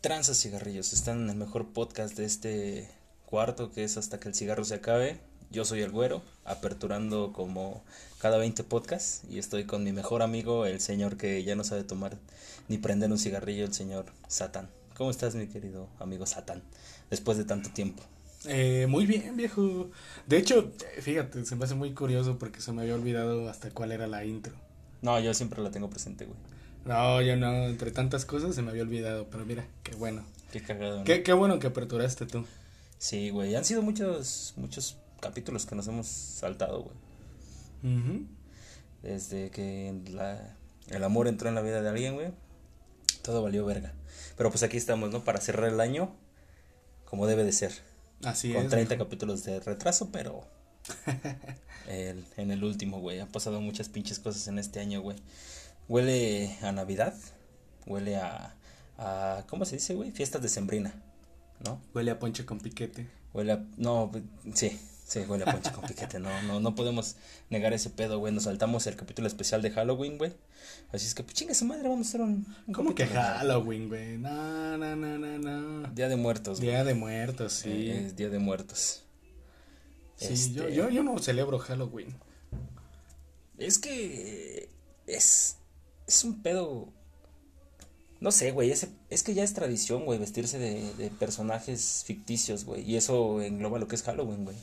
Tranzas Cigarrillos, están en el mejor podcast de este cuarto que es hasta que el cigarro se acabe. Yo soy el güero, aperturando como cada 20 podcasts y estoy con mi mejor amigo, el señor que ya no sabe tomar ni prender un cigarrillo, el señor Satán. ¿Cómo estás, mi querido amigo Satán, después de tanto tiempo? Eh, muy bien, viejo. De hecho, fíjate, se me hace muy curioso porque se me había olvidado hasta cuál era la intro. No, yo siempre la tengo presente, güey. No, yo no, entre tantas cosas se me había olvidado, pero mira, qué bueno. Qué cagado. ¿no? Qué, qué bueno que aperturaste tú. Sí, güey, han sido muchos, muchos capítulos que nos hemos saltado, güey. Ujú. Desde que la, el amor entró en la vida de alguien, güey, todo valió verga. Pero pues aquí estamos, ¿no? Para cerrar el año como debe de ser. Así con es. 30 viejo. capítulos de retraso, pero el- en el último, güey. Han pasado muchas pinches cosas en este año, güey. Huele a Navidad, huele a, a ¿cómo se dice, güey? Fiestas de Sembrina, ¿no? Huele a ponche con piquete. Huele a, no, sí, sí, huele a ponche con piquete, no, no, no podemos negar ese pedo, güey. Nos saltamos el capítulo especial de Halloween, güey. Así es que, pues chinga su madre, vamos a hacer un, un ¿Cómo que Halloween, güey? No, no, no, no, no. Día de Muertos. Día de muertos, sí. Eh, es Día de Muertos. sí, este- yo, yo, yo no celebro Halloween. Es que es es un pedo no sé, güey, es, es que ya es tradición, güey, vestirse de, de personajes ficticios, güey, y eso engloba lo que es Halloween, güey.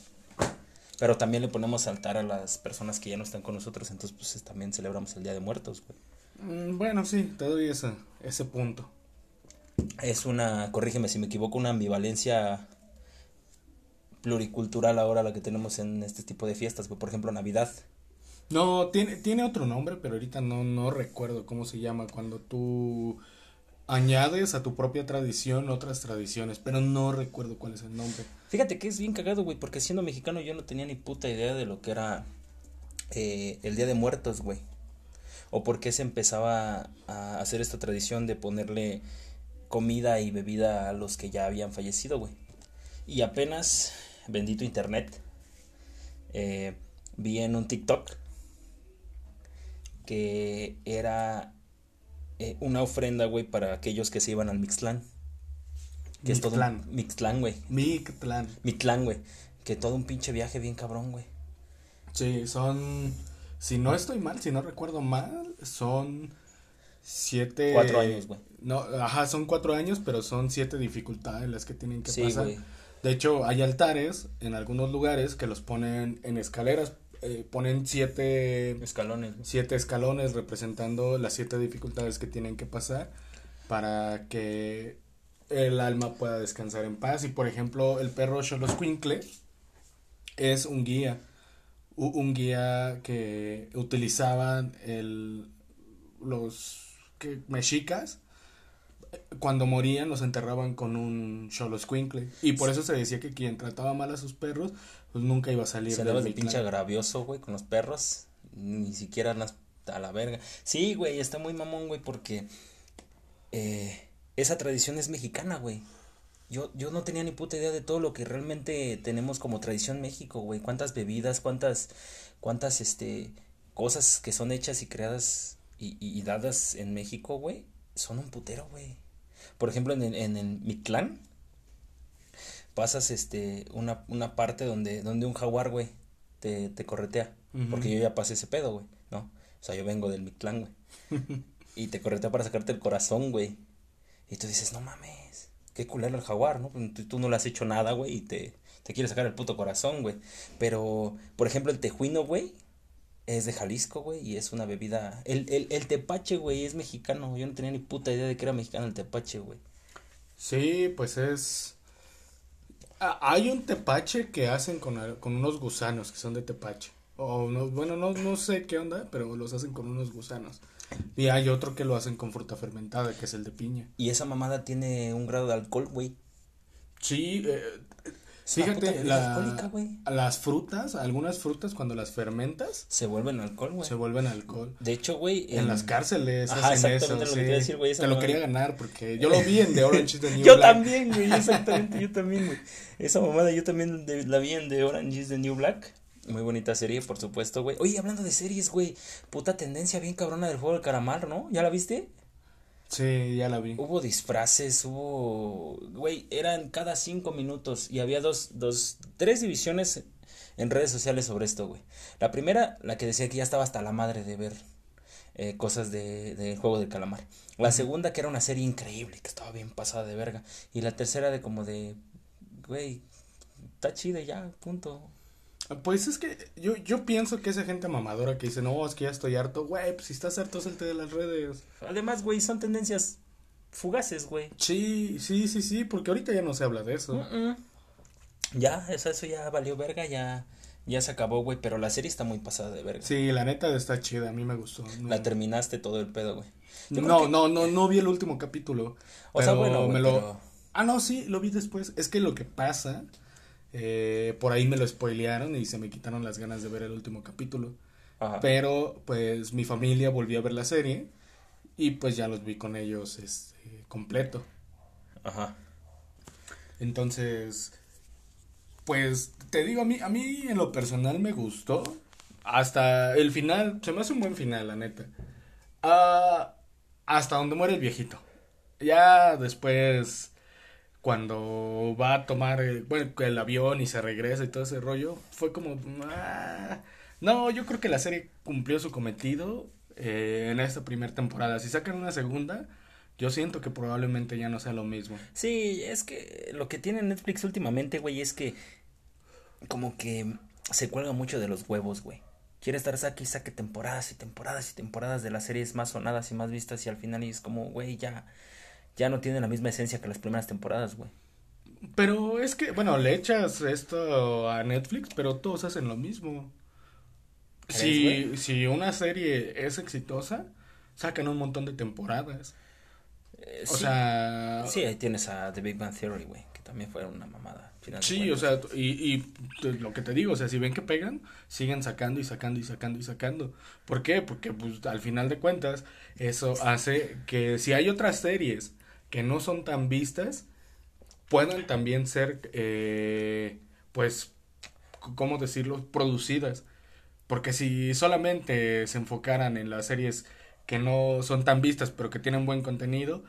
Pero también le ponemos altar a las personas que ya no están con nosotros, entonces pues también celebramos el Día de Muertos, güey. Mm, Bueno, sí, te doy ese, ese punto. Es una, corrígeme si me equivoco, una ambivalencia pluricultural ahora la que tenemos en este tipo de fiestas, güey. Por ejemplo, Navidad. No, tiene, tiene otro nombre, pero ahorita no, no recuerdo cómo se llama. Cuando tú añades a tu propia tradición otras tradiciones, pero no recuerdo cuál es el nombre. Fíjate que es bien cagado, güey, porque siendo mexicano yo no tenía ni puta idea de lo que era eh, el Día de Muertos, güey. O por qué se empezaba a hacer esta tradición de ponerle comida y bebida a los que ya habían fallecido, güey. Y apenas, bendito internet, eh, vi en un TikTok que era eh, una ofrenda, güey, para aquellos que se iban al Mixtlán. Que es todo un. Mixtlán, güey. Mictlán. Mictlán, güey. Que todo un pinche viaje bien cabrón, güey. Sí, son, si no estoy mal, si no recuerdo mal, son siete. Cuatro años, güey. No, ajá, son cuatro años, pero son siete dificultades las que tienen que Sí, pasar. De hecho, hay altares en algunos lugares que los ponen en escaleras, eh, ponen siete, Escalones, siete escalones representando las siete dificultades que tienen que pasar para que el alma pueda descansar en paz. Y por ejemplo, el perro Xoloscuincle es un guía, un guía que utilizaban el, los que, mexicas. Cuando morían los enterraban con un Xoloscuincle. Y por eso se decía que quien trataba mal a sus perros, pues nunca iba a salir Se andaba de pinche agravioso, güey, con los perros. Ni siquiera nas- a la verga. Sí, güey, está muy mamón, güey, porque eh, esa tradición es mexicana, güey. Yo, yo no tenía ni puta idea de todo lo que realmente tenemos como tradición en México, güey. Cuántas bebidas, cuántas, cuántas, este, cosas que son hechas y creadas y, y- y dadas en México, güey, son un putero, güey. Por ejemplo, en el, en el Mictlán, pasas, este, una, una parte donde, donde un jaguar, güey, te, te corretea. Porque yo ya pasé ese pedo, güey, ¿no? O sea, yo vengo del Mictlán, güey. y te corretea para sacarte el corazón, güey. Y tú dices, no mames, qué culero el jaguar, ¿no? Pues Tú, tú no le has hecho nada, güey, y te, te quiere sacar el puto corazón, güey. Pero, por ejemplo, el tejuino, güey, es de Jalisco, güey, y es una bebida... El, el, el tepache, güey, es mexicano. Yo no tenía ni puta idea de que era mexicano el tepache, güey. Sí, pues es. Ah, hay un tepache que hacen con, con unos gusanos que son de tepache. O no, bueno, no, no sé qué onda, pero los hacen con unos gusanos. Y hay otro que lo hacen con fruta fermentada, que es el de piña. Y esa mamada tiene un grado de alcohol, güey. Sí, eh, fíjate, la- las frutas, algunas frutas cuando las fermentas Se vuelven alcohol, güey. se vuelven alcohol. De hecho, güey. En las cárceles Ajá, hacen exactamente eso. lo que te iba a decir, güey, esa Te lo quería ganar porque yo lo vi en The Orange is the New Yo Black. también, güey, exactamente, yo también, güey. Esa mamada yo también de- la vi en The Orange is the New Black. Muy bonita serie, por supuesto, güey. Oye, hablando de series, güey. Puta tendencia bien cabrona del juego del caramar, ¿no? ¿Ya la viste? Sí, ya la vi. Hubo disfraces, hubo, güey, eran cada cinco minutos y había dos, dos, tres divisiones en redes sociales sobre esto, güey. La primera, la que decía que ya estaba hasta la madre de ver eh, cosas de, de Juego del Calamar. La segunda, que era una serie increíble, que estaba bien pasada de verga. Y la tercera, de como de, güey, está chida ya, punto. Pues es que yo, yo pienso que esa gente mamadora que dice, no, es que ya estoy harto, güey, pues si estás harto, salte de las redes. Además, güey, son tendencias fugaces, güey. Sí, sí, sí, sí, porque ahorita ya no se habla de eso. Ya, eso, eso ya valió verga, ya, ya se acabó, güey, pero la serie está muy pasada de verga. Sí, la neta está chida, a mí me gustó. No, La terminaste todo el pedo, güey. No, que- no, no, no vi el último capítulo. O sea, bueno, güey, me lo... pero- Ah, no, sí, lo vi después. Es que lo que pasa, eh, por ahí me lo spoilearon y se me quitaron las ganas de ver el último capítulo. Ajá. Pero, pues, mi familia volvió a ver la serie y pues ya los vi con ellos, este, completo. Ajá. Entonces, pues te digo, a mí, a mí en lo personal me gustó. Hasta el final, se me hace un buen final, la neta. Ah, hasta donde muere el viejito. Ya después, cuando va a tomar eh, bueno, el avión y se regresa y todo ese rollo, fue como... ah, no, yo creo que la serie cumplió su cometido eh, en esta primera temporada. Si sacan una segunda, yo siento que probablemente ya no sea lo mismo. Sí, es que lo que tiene Netflix últimamente, güey, es que como que se cuelga mucho de los huevos, güey. Quiere estar saque y saque temporadas y temporadas y temporadas de las series más sonadas y más vistas y al final es como, güey, ya, ya no tiene la misma esencia que las primeras temporadas, güey. Pero es que, bueno, le echas esto a Netflix, pero todos hacen lo mismo. ¿Crees, Si, si una serie es exitosa, sacan un montón de temporadas. Eh, O sí, sea, sí, ahí tienes a The Big Bang Theory, güey, que también fue una mamada. sí, o sea, y, y lo que te digo, o sea, si ven que pegan, siguen sacando y sacando y sacando y sacando. ¿Por qué? Porque pues al final de cuentas, eso hace que si hay otras series que no son tan vistas, puedan también ser, eh, pues, ¿cómo decirlo?, producidas. Porque si solamente se enfocaran en las series que no son tan vistas, pero que tienen buen contenido,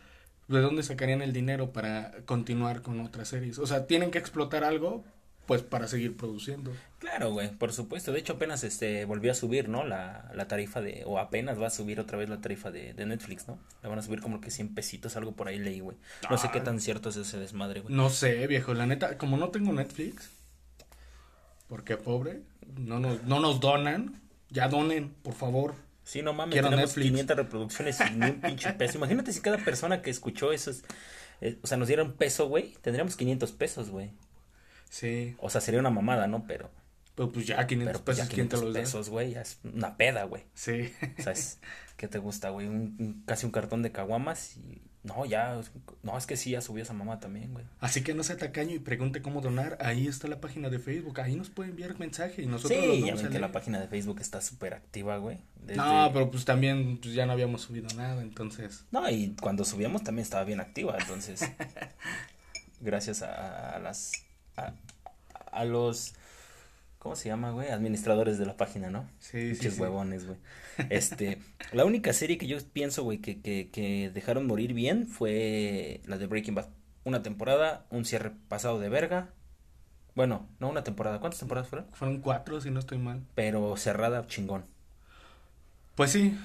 ¿de dónde sacarían el dinero para continuar con otras series? O sea, tienen que explotar algo, pues, para seguir produciendo. Claro, güey, por supuesto. De hecho, apenas este volvió a subir, ¿no? La, la tarifa de, o apenas va a subir otra vez la tarifa de, de Netflix, ¿no? La van a subir como que 100 pesitos, algo por ahí leí, güey. No sé qué Ah. tan cierto es ese desmadre, güey. No sé, viejo, la neta, como no tengo Netflix, porque pobre, no nos, no nos donan, ya donen, por favor. Sí, no mames, Quiero tenemos Netflix. 500 reproducciones y ni un pinche peso. Imagínate si cada persona que escuchó eso, es- eh, o sea, nos diera un peso, güey, tendríamos 500 pesos, güey. Sí, O sea, sería una mamada, ¿no? Pero, pero pues ya 500 pero pues ya pesos, ¿quién te 500 los pesos, güey, ya es una peda, güey. Sí. O sea, es, ¿qué te gusta, güey? Un, un- casi un cartón de caguamas y... No, ya, no, es que sí, ya subió esa mamá también, güey. Así que no sea tacaño y pregunte cómo donar. Ahí está la página de Facebook. Ahí nos puede enviar mensaje y nosotros Sí, ya ven que la página de Facebook está súper activa, güey. Desde- No, pero pues también pues, ya no habíamos subido nada, entonces. No, y cuando subíamos también estaba bien activa, entonces. gracias a, a las. A, a los. ¿Cómo se llama, güey? Administradores de la página, ¿no? Sí, sí, huevones, güey. Este. la única serie que yo pienso, güey, que, que, que dejaron morir bien fue la de Breaking Bad. Una temporada, un cierre pasado de verga. Bueno, no una temporada. ¿Cuántas temporadas fueron? Fueron cuatro, si no estoy mal. Pero cerrada, chingón. Pues sí,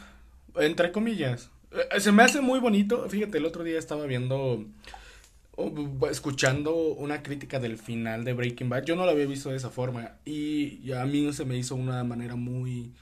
entre comillas. Eh, Se me hace muy bonito. Fíjate, el otro día estaba viendo, escuchando una crítica del final de Breaking Bad. Yo no lo había visto de esa forma. Y a mí se me hizo una manera muy,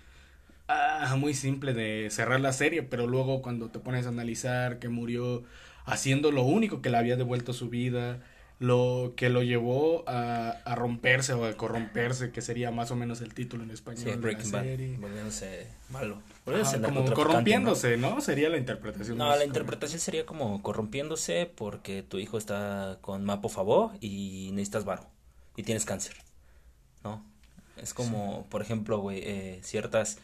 ah, muy simple de cerrar la serie. Pero luego cuando te pones a analizar que murió haciendo lo único que le había devuelto su vida, lo que lo llevó a, a romperse o a corromperse, que sería más o menos el título en español Sí, Breaking Bad. Volviéndose malo. Ajá, Volviéndose como corrompiéndose, ¿no? Sería la interpretación. No, la interpretación sería como corrompiéndose porque tu hijo está con Mapo Favor y necesitas varo y tienes cáncer, ¿no? Es como, por ejemplo, güey, eh, ciertas,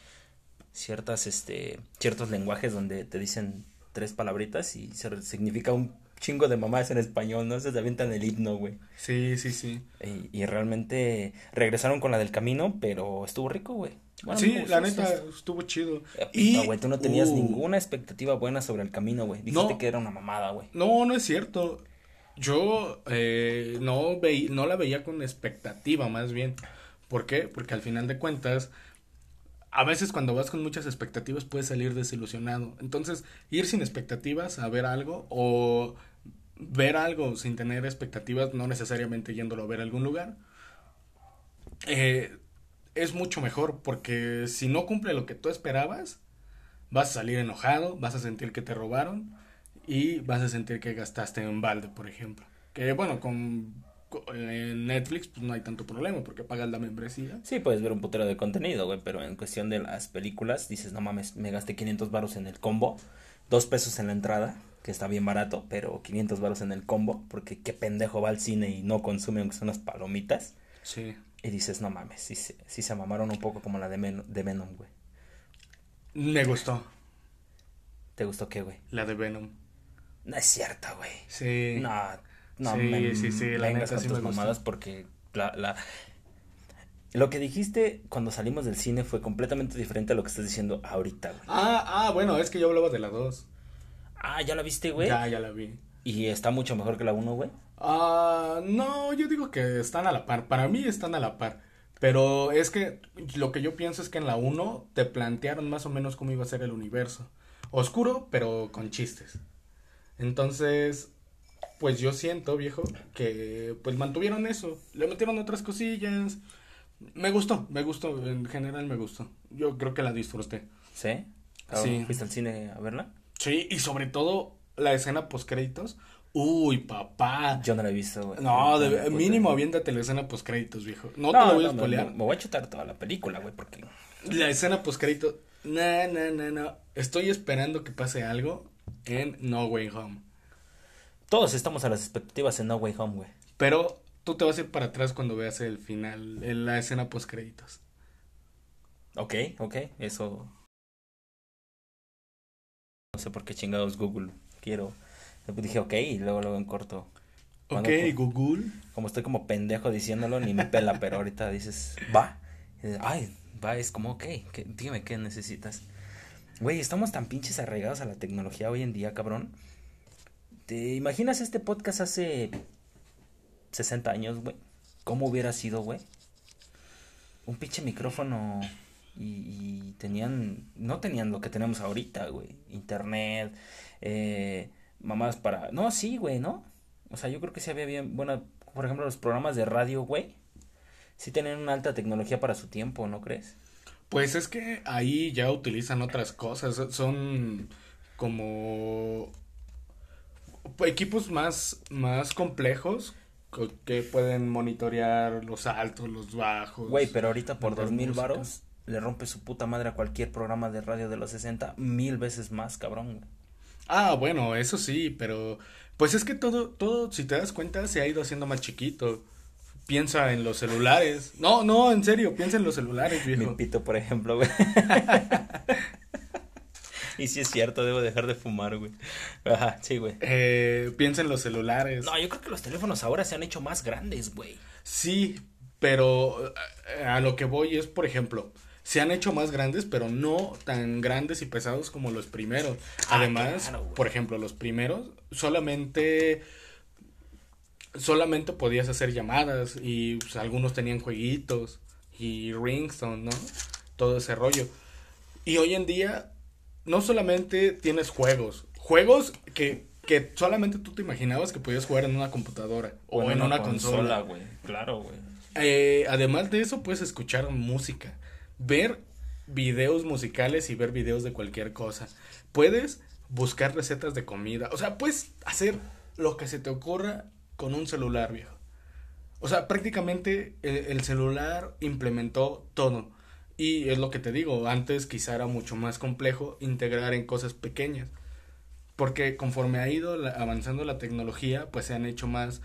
ciertas, este, ciertos lenguajes donde te dicen tres palabritas y se, significa un chingo de mamás en español, ¿no? Se te avientan el himno, güey. Sí, sí, sí. Y, y realmente regresaron con la del camino, pero estuvo rico, güey. Bueno, sí, la neta, es- estuvo chido. Y, güey, tú no tenías uh, ninguna expectativa buena sobre el camino, güey. Dijiste No. que era una mamada, güey. No, no es cierto. Yo eh, no, veí- no la veía con expectativa, más bien. ¿Por qué? Porque al final de cuentas, a veces cuando vas con muchas expectativas puedes salir desilusionado. Entonces, ir sin expectativas a ver algo o ver algo sin tener expectativas, no necesariamente yéndolo a ver a algún lugar, eh, es mucho mejor porque si no cumple lo que tú esperabas, vas a salir enojado, vas a sentir que te robaron y vas a sentir que gastaste en balde, por ejemplo. Que bueno, con, en Netflix pues no hay tanto problema porque pagas la membresía. Sí, puedes ver un putero de contenido, güey, pero en cuestión de las películas, dices, no mames, me gasté 500 varos en el combo, dos pesos en la entrada, que está bien barato, pero 500 varos en el combo, porque qué pendejo va al cine y no consume aunque son unas palomitas, Sí. y dices, no mames, sí, se- sí se mamaron un poco como la de, Men- de Venom, güey. Me gustó ¿Te gustó qué, güey? la de Venom. No es cierto, güey. Sí. No, no Sí, me sí, sí, la vengas neta con sí tus mamadas porque la, la... Lo que dijiste cuando salimos del cine fue completamente diferente a lo que estás diciendo ahorita, güey. Ah, ah, bueno, es que yo hablaba de la 2. Ah, ¿ya la viste, güey? Ya, ya la vi. Y está mucho mejor que la 1, güey. Ah, no, yo digo que están a la par. Para mí están a la par. Pero es que lo que yo pienso es que en la 1 te plantearon más o menos cómo iba a ser el universo. Oscuro, pero con chistes. Entonces, pues yo siento, viejo, que pues mantuvieron eso. Le metieron otras cosillas. Me gustó, me gustó, en general me gustó. Yo creo que la disfruté. ¿Sí? ¿Fuiste al cine a verla? Sí, y sobre todo la escena post créditos. Uy, papá. Yo no la he visto, güey. No, de- mínimo aviéntate la escena post créditos, viejo. No, te la voy a no, spoilear. Me, me voy a chutar toda la película, güey, porque... La escena post créditos. No, no, no, no. Estoy esperando que pase algo en No Way Home. Todos estamos a las expectativas en No Way Home, güey. Pero tú te vas a ir para atrás cuando veas el final, en la escena post créditos. Ok, ok, eso... No sé por qué chingados Google quiero... Dije, ok, y luego, luego en corto. Ok, Google. como estoy como pendejo diciéndolo, ni me pela, pero ahorita dices, va. Dices, Ay, va, es como, ok, ¿qué- dime qué necesitas. Güey, estamos tan pinches arraigados a la tecnología hoy en día, cabrón. ¿Te imaginas este podcast hace 60 años, güey? ¿Cómo hubiera sido, güey? Un pinche micrófono y, y tenían, no tenían lo que tenemos ahorita, güey. Internet, eh, mamás para... No, sí, güey, ¿no? O sea, yo creo que sí había bien, bueno, por ejemplo, los programas de radio, güey. Sí tenían una alta tecnología para su tiempo, ¿no crees? Pues es que ahí ya utilizan otras cosas. Son como equipos más, más complejos co- que pueden monitorear los altos, los bajos. Güey, pero ahorita por dos mil varos le rompe su puta madre a cualquier programa de radio de los 60 mil veces más, cabrón. güey. Ah, bueno, eso sí, pero pues es que todo, todo, si te das cuenta, se ha ido haciendo más chiquito. Piensa en los celulares. No, no, en serio, piensa en los celulares, Mi viejo. pito, por ejemplo, güey. y si es cierto, debo dejar de fumar, güey. Ajá, sí, güey. Eh, piensa en los celulares. No, yo creo que los teléfonos ahora se han hecho más grandes, güey. Sí, pero eh, a lo que voy es, por ejemplo, se han hecho más grandes, pero no tan grandes y pesados como los primeros. Ah, Además, claro, por ejemplo, los primeros solamente solamente podías hacer llamadas y pues, algunos tenían jueguitos y ringtone, ¿no? Todo ese rollo. Y hoy en día no solamente tienes juegos, juegos que que solamente tú te imaginabas que podías jugar en una computadora o, en, una, consola. güey. Claro, güey. Eh, además de eso, puedes escuchar música, ver videos musicales y ver videos de cualquier cosa. Puedes buscar recetas de comida. O sea, puedes hacer lo que se te ocurra con un celular, viejo. O sea, prácticamente el, el celular implementó todo. Y es lo que te digo, antes quizá era mucho más complejo integrar en cosas pequeñas. Porque conforme ha ido avanzando la tecnología, pues se han hecho más,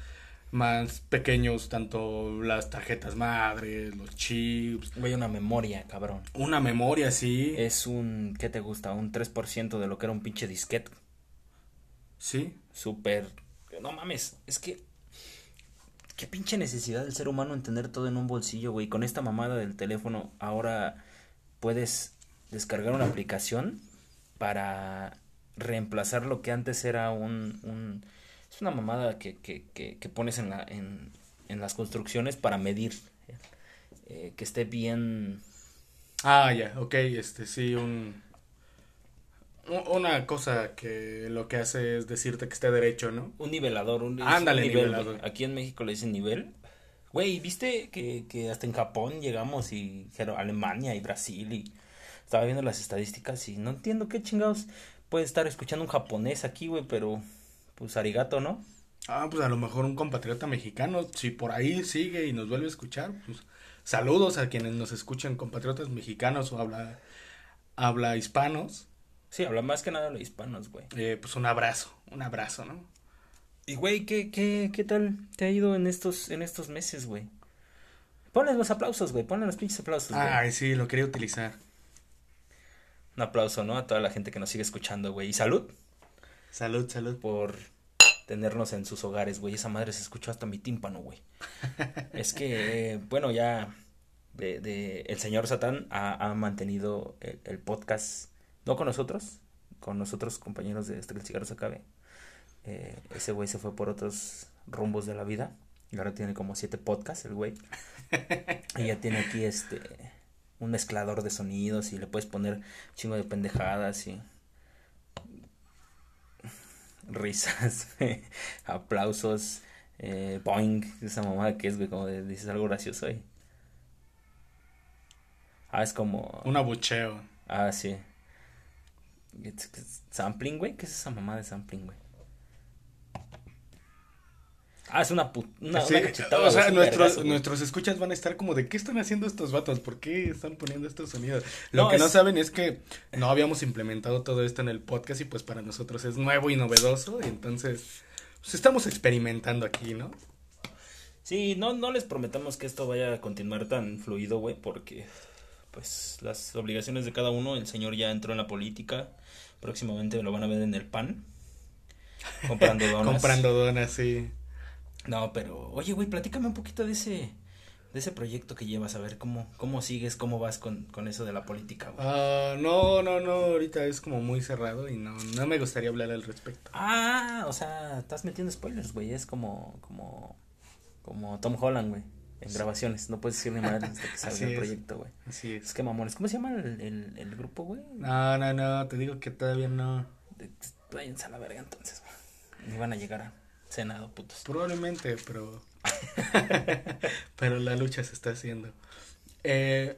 más pequeños tanto las tarjetas madres, los chips, Güey, una memoria, cabrón. una memoria, sí. Es un, ¿qué te gusta? Un 3% de lo que era un pinche disquete. Sí. Súper... No mames, es que... Qué pinche necesidad del ser humano en tener todo en un bolsillo, güey. Con esta mamada del teléfono, ahora puedes descargar una aplicación para reemplazar lo que antes era un... un es una mamada que, que, que, pones en, la, en, en, las construcciones para medir eh, que esté bien... Ah, ya, ok, este sí, un... Una cosa que lo que hace es decirte que esté derecho, ¿no? Un nivelador, un, Ándale, un nivel, nivelador. Aquí en México le dicen nivel. Güey, ¿viste que, que hasta en Japón llegamos y dijeron Alemania y Brasil y estaba viendo las estadísticas y no entiendo qué chingados puede estar escuchando un japonés aquí, güey, pero pues arigato, ¿no? Ah, pues a lo mejor un compatriota mexicano, si por ahí sigue y nos vuelve a escuchar, pues saludos a quienes nos escuchan, compatriotas mexicanos o habla, habla hispanos. Sí, habla más que nada de los hispanos, güey. Eh, pues un abrazo, un abrazo, ¿no? Y güey, ¿qué, qué, ¿qué tal te ha ido en estos, en estos meses, güey? Ponle los aplausos, güey, ponle los pinches aplausos, güey. Ay, sí, lo quería utilizar. Un aplauso, ¿no? A toda la gente que nos sigue escuchando, güey. Y salud Salud, salud. por tenernos en sus hogares, güey. Esa madre se escuchó hasta mi tímpano, güey. es que, eh, bueno, ya de, de el señor Satán ha, ha mantenido el, el, podcast, no con nosotros, con nosotros compañeros de Este que el cigarro se acabe. Eh, ese güey se fue por otros rumbos de la vida. Y ahora tiene como siete podcasts, el güey. y ya tiene aquí este un mezclador de sonidos y le puedes poner chingo de pendejadas y risas, aplausos, eh, boing, esa mamada que es, güey, como de, dices algo gracioso ahí. Ah, es como... Un abucheo. Ah, sí. Sampling, güey, ¿qué es esa mamada de sampling, güey? Ah, es una, una, sí, una cachetada. O sea, nuestros, escuchas van a estar como de qué están haciendo estos vatos, por qué están poniendo estos sonidos. Lo No, que no saben es que no habíamos implementado todo esto en el podcast y pues para nosotros es nuevo y novedoso y entonces pues estamos experimentando aquí, ¿no? Sí, no, no les prometamos que esto vaya a continuar tan fluido, güey, porque pues las obligaciones de cada uno, el señor ya entró en la política, próximamente lo van a ver en el pan, comprando donas. Comprando donas, sí. No, pero, oye, güey, platícame un poquito de ese, de ese proyecto que llevas, a ver cómo, cómo sigues, cómo vas con, con eso de la política, güey. Ah, no, no, no, ahorita es como muy cerrado y no, no me gustaría hablar al respecto. Ah, o sea, estás metiendo spoilers, güey, es como, como, como Tom Holland, güey, en grabaciones, no puedes decir ni madre hasta que salga el proyecto, güey. Así Es es. que mamones, ¿cómo se llama el, el, el grupo, güey? No, no, no, te digo que todavía no. Váyanse a la verga entonces, güey. Ni van a llegar a Senado, putos. Probablemente, pero. pero la lucha se está haciendo. Eh,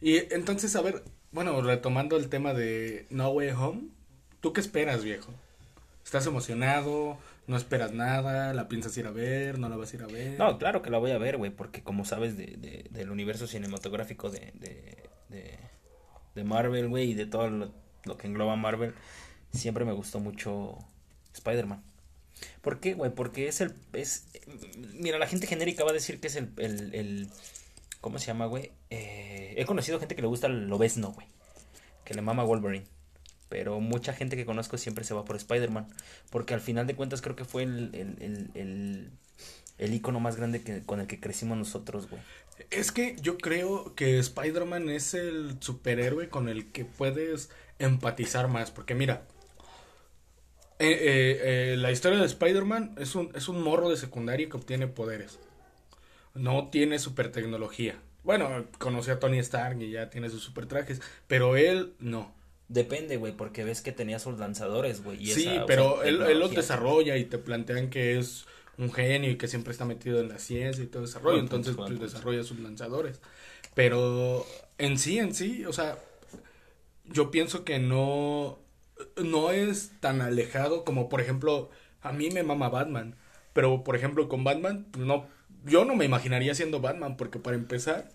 y entonces, a ver, bueno, retomando el tema de No Way Home, ¿tú qué esperas, viejo? ¿Estás emocionado? ¿No esperas nada? ¿La piensas ir a ver? ¿No la vas a ir a ver? No, claro que la voy a ver, güey, porque como sabes de, de- del universo cinematográfico de, de, de, Marvel, güey, y de todo lo, lo que engloba Marvel, siempre me gustó mucho Spider-Man. ¿Por qué, güey? Porque es el... Es, mira, la gente genérica va a decir que es el... el, el ¿Cómo se llama, güey? Eh, he conocido gente que le gusta el obesno, güey. Que le mama Wolverine. Pero mucha gente que conozco siempre se va por Spider-Man. Porque al final de cuentas creo que fue el, el, el, el, el icono más grande que, con el que crecimos nosotros, güey. Es que yo creo que Spider-Man es el superhéroe con el que puedes empatizar más. Porque mira, eh, eh, eh, la historia de Spider-Man es un, es un morro de secundaria que obtiene poderes. No tiene super tecnología. Bueno, conoció a Tony Stark y ya tiene sus super trajes. Pero él no. Depende, güey, porque ves que tenía sus lanzadores, güey. Sí, esa, o pero sea, él, él los desarrolla y te plantean que es un genio y que siempre está metido en la ciencia y todo ese rollo, entonces pues, punto. desarrolla sus lanzadores. Pero en sí, en sí, o sea, yo pienso que no, no es tan alejado como, por ejemplo, a mí me mama Batman, pero por ejemplo con Batman, no, yo no me imaginaría siendo Batman, porque para empezar,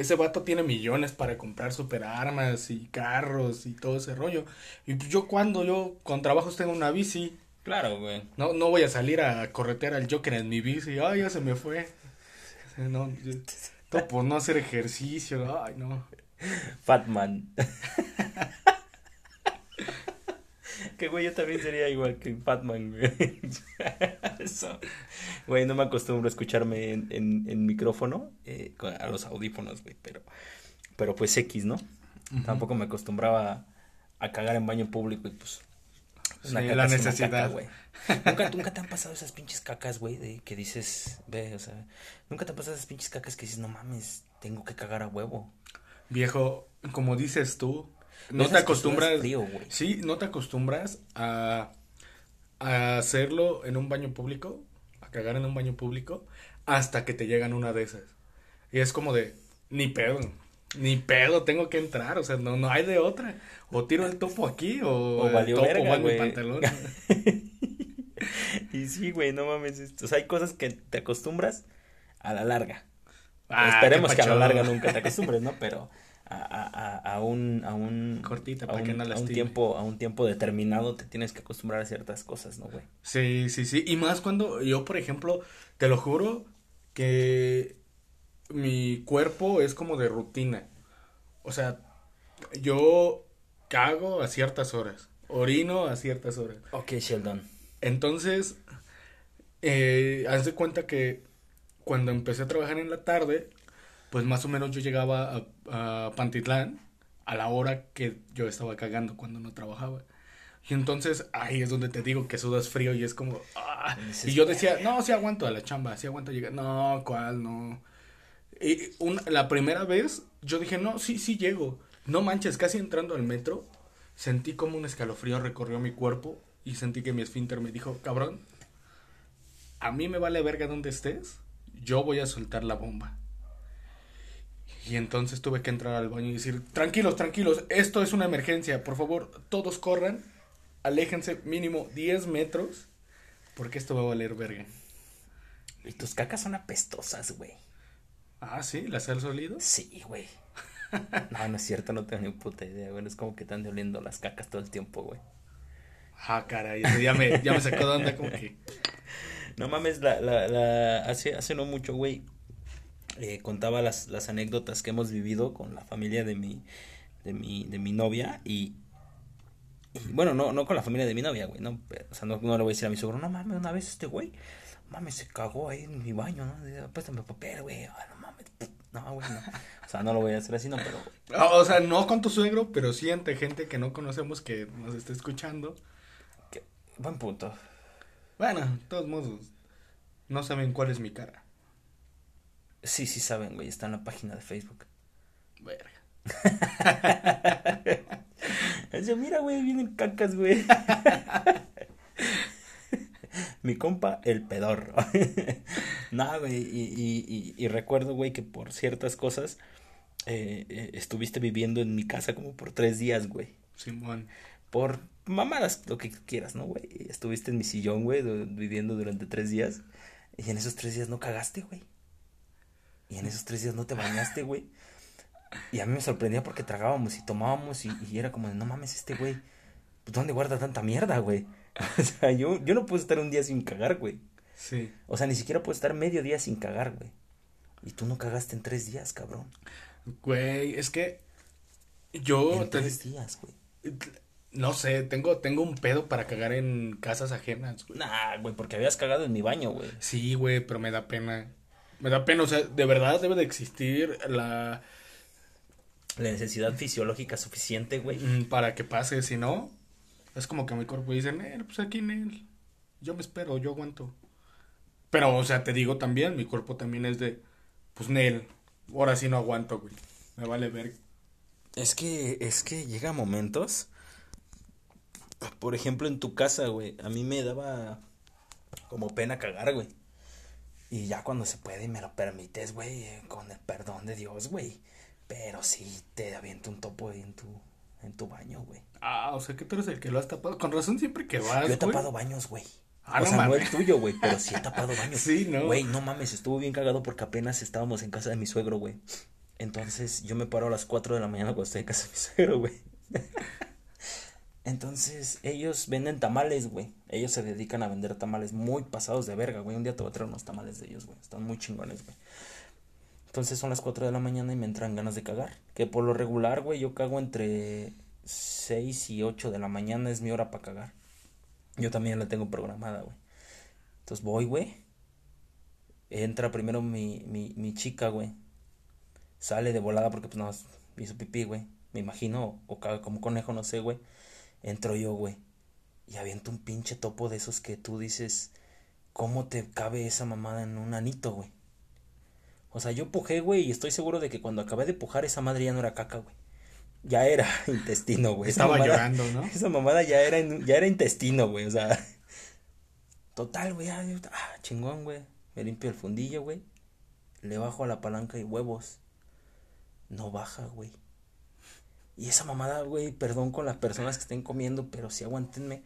ese vato tiene millones para comprar superarmas y carros y todo ese rollo. Y pues yo cuando yo con trabajos tengo una bici, Claro, güey. no, no voy a salir a corretear al Joker en mi bici. Ay, ya se me fue. No, yo- todo por no hacer ejercicio. Ay, no. Fatman. que güey, yo también sería igual que Fatman, güey. Eso. Güey, no me acostumbro a escucharme en, en, en micrófono, eh, a los audífonos, güey, pero... pero pues X, ¿no? Tampoco me acostumbraba a cagar en baño público y pues... Sí, una caca la necesidad. güey. ¿Nunca, nunca te han pasado esas pinches cacas, güey, de que dices, ve, o sea, nunca te han pasado esas pinches cacas que dices, no mames, tengo que cagar a huevo. Viejo, como dices tú, no te acostumbras. frío, sí, no te acostumbras a, a hacerlo en un baño público, a cagar en un baño público, hasta que te llegan una de esas. Y es como de, ni pedo, ni pedo, tengo que entrar, o sea, no, no hay de otra. O tiro el topo aquí, o, O el topo verga, va en mi pantalón. Y sí, güey, no mames. es- O sea, hay cosas que te acostumbras a la larga. Ah, Esperemos que a la larga nunca te acostumbres, ¿no? Pero a, a, un, a un, Cortita, a para que un- no a un tiempo, a un tiempo determinado te tienes que acostumbrar a ciertas cosas, ¿no, güey? Sí, sí, sí. Y más cuando yo, por ejemplo, te lo juro que mi cuerpo es como de rutina. O sea, yo cago a ciertas horas, orino a ciertas horas. Ok, Sheldon. Entonces, eh, haz de cuenta que cuando empecé a trabajar en la tarde, pues más o menos yo llegaba a, a Pantitlán a la hora que yo estaba cagando cuando no trabajaba. Y entonces ahí es donde te digo que sudas frío y es como... ah. Y yo decía, no, sí aguanto a la chamba, sí aguanto a llegar. No, ¿cuál? No. Y un- la primera vez yo dije, no, sí, sí llego. No manches, casi entrando al metro, sentí como un escalofrío recorrió mi cuerpo y sentí que mi esfínter me dijo, cabrón, a mí me vale verga donde estés, yo voy a soltar la bomba. Y entonces tuve que entrar al baño y decir, tranquilos, tranquilos, esto es una emergencia, por favor, todos corran, aléjense mínimo 10 metros, porque esto va a valer verga. Y tus cacas son apestosas, güey. Ah, sí, la sal sólido. Sí, güey. No, no es cierto, no tengo ni puta idea, güey. Es como que están oliendo las cacas todo el tiempo, güey. Ah, caray, eso ya me, ya me sacó de onda como que... No mames, la, la, la, hace, hace no mucho, güey, eh, contaba las, las anécdotas que hemos vivido con la familia de mi, de mi, de mi novia y, y, bueno, no, no con la familia de mi novia, güey, no, o sea, no, no le voy a decir a mi suegro, no mames, una vez este güey, mames, se cagó ahí en mi baño, ¿no? Préstame papel, güey, ah, no mames, no, güey, no, o sea, no lo voy a hacer así, no, pero, Ah, O sea, no con tu suegro, pero sí ante gente que no conocemos que nos está escuchando. buen punto. Bueno, de todos modos, no saben cuál es mi cara. Sí, sí saben, güey, está en la página de Facebook. Verga. Dice, mira, güey, vienen cacas, güey. Mi compa, el pedorro. Nada, güey, y, y, y, y recuerdo, güey, que por ciertas cosas eh, eh, estuviste viviendo en mi casa como por tres días, güey. Simón. Por mamadas, lo que quieras, ¿no, güey? Estuviste en mi sillón, güey, viviendo durante tres días. Y en esos tres días no cagaste, güey. Y en esos tres días no te bañaste, güey. Y a mí me sorprendía porque tragábamos y tomábamos y, y era como de, no mames, este güey, pues, ¿dónde guarda tanta mierda, güey? O sea, yo, yo no puedo estar un día sin cagar, güey. Sí. O sea, ni siquiera puedo estar medio día sin cagar, güey. Y tú no cagaste en tres días, cabrón. Güey, es que yo en te- tres días, güey. no sé, tengo, tengo un pedo para cagar en casas ajenas, güey. Nah, güey, porque habías cagado en mi baño, güey. Sí, güey, pero me da pena. Me da pena, o sea, de verdad debe de existir la La necesidad fisiológica suficiente, güey. mm, para que pase, si no, es como que mi cuerpo dice, "Nel, pues aquí Nel, yo me espero, yo aguanto. Pero, o sea, te digo también, mi cuerpo también es de, pues Nel, ahora sí no aguanto, güey. Me vale ver. Es que, es que llega momentos, por ejemplo, en tu casa, güey, a mí me daba como pena cagar, güey. Y ya cuando se puede y me lo permites, güey, eh, con el perdón de Dios, güey. Pero sí te aviento un topo ahí en tu, en tu baño, güey. Ah, o sea, que tú eres el que lo has tapado. Con razón siempre que vas, Yo he güey. tapado baños, güey. Ah, o no sea, no mames. el tuyo, güey, pero sí he tapado baños. Sí, ¿no? Güey, no mames, estuvo bien cagado porque apenas estábamos en casa de mi suegro, güey. Entonces, yo me paro a las 4 de la mañana cuando estoy en casa de mi suegro, güey. Entonces, ellos venden tamales, güey. Ellos se dedican a vender tamales muy pasados de verga, güey. Un día te voy a traer unos tamales de ellos, güey. Están muy chingones, güey. Entonces son las 4 de la mañana y me entran ganas de cagar. Que por lo regular, güey, yo cago entre 6 y 8 de la mañana es mi hora para cagar. Yo también la tengo programada, güey. Entonces voy, güey. Entra primero mi, mi, mi chica, güey. Sale de volada porque pues no, hizo pipí, güey. Me imagino, o caga como conejo, no sé, güey. Entro yo, güey. Y aviento un pinche topo de esos que tú dices, ¿cómo te cabe esa mamada en un anito, güey? O sea, yo pujé, güey, y estoy seguro de que cuando acabé de pujar esa madre ya no era caca, güey. Ya era intestino, güey. Estaba mamada- llorando, ¿no? Esa mamada ya era, ya era intestino, güey. O sea, total, güey. Ah, chingón, güey. Me limpio el fundillo, güey. Le bajo a la palanca y huevos. No baja, güey. Y esa mamada, güey, perdón con las personas que estén comiendo, pero sí aguántenme.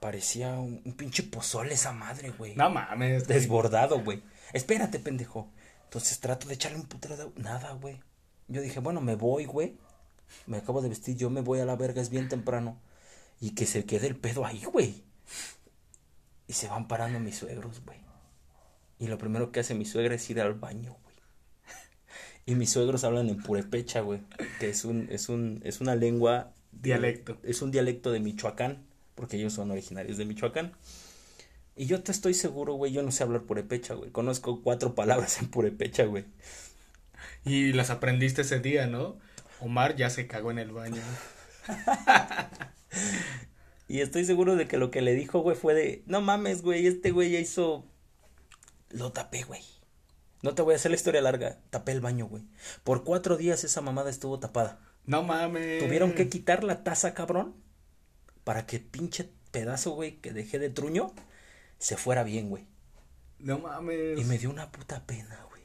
Parecía un, un pinche pozole esa madre, güey. No mames. Desbordado, güey. Espérate, pendejo. Entonces trato de echarle un putero de... Nada, güey. Yo dije, bueno, me voy, güey. Me acabo de vestir, yo me voy a la verga, es bien temprano. Y que se quede el pedo ahí, güey. Y se van parando mis suegros, güey. Y lo primero que hace mi suegra es ir al baño, güey. Y mis suegros hablan en purepecha, güey. Que es un, es un, es una lengua. Dialecto. Es un dialecto de Michoacán. Porque ellos son originarios de Michoacán. Y yo te estoy seguro, güey, yo no sé hablar purepecha, güey. Conozco cuatro palabras en purepecha, güey. Y las aprendiste ese día, ¿no? Omar ya se cagó en el baño. Y estoy seguro de que lo que le dijo, güey, fue de, no mames, güey, este güey ya hizo... Lo tapé, güey. No te voy a hacer la historia larga. Tapé el baño, güey. Por cuatro días esa mamada estuvo tapada. No mames. Tuvieron que quitar la taza, cabrón, para que pinche pedazo, güey, que dejé de truño, se fuera bien, güey. No mames. Y me dio una puta pena, güey.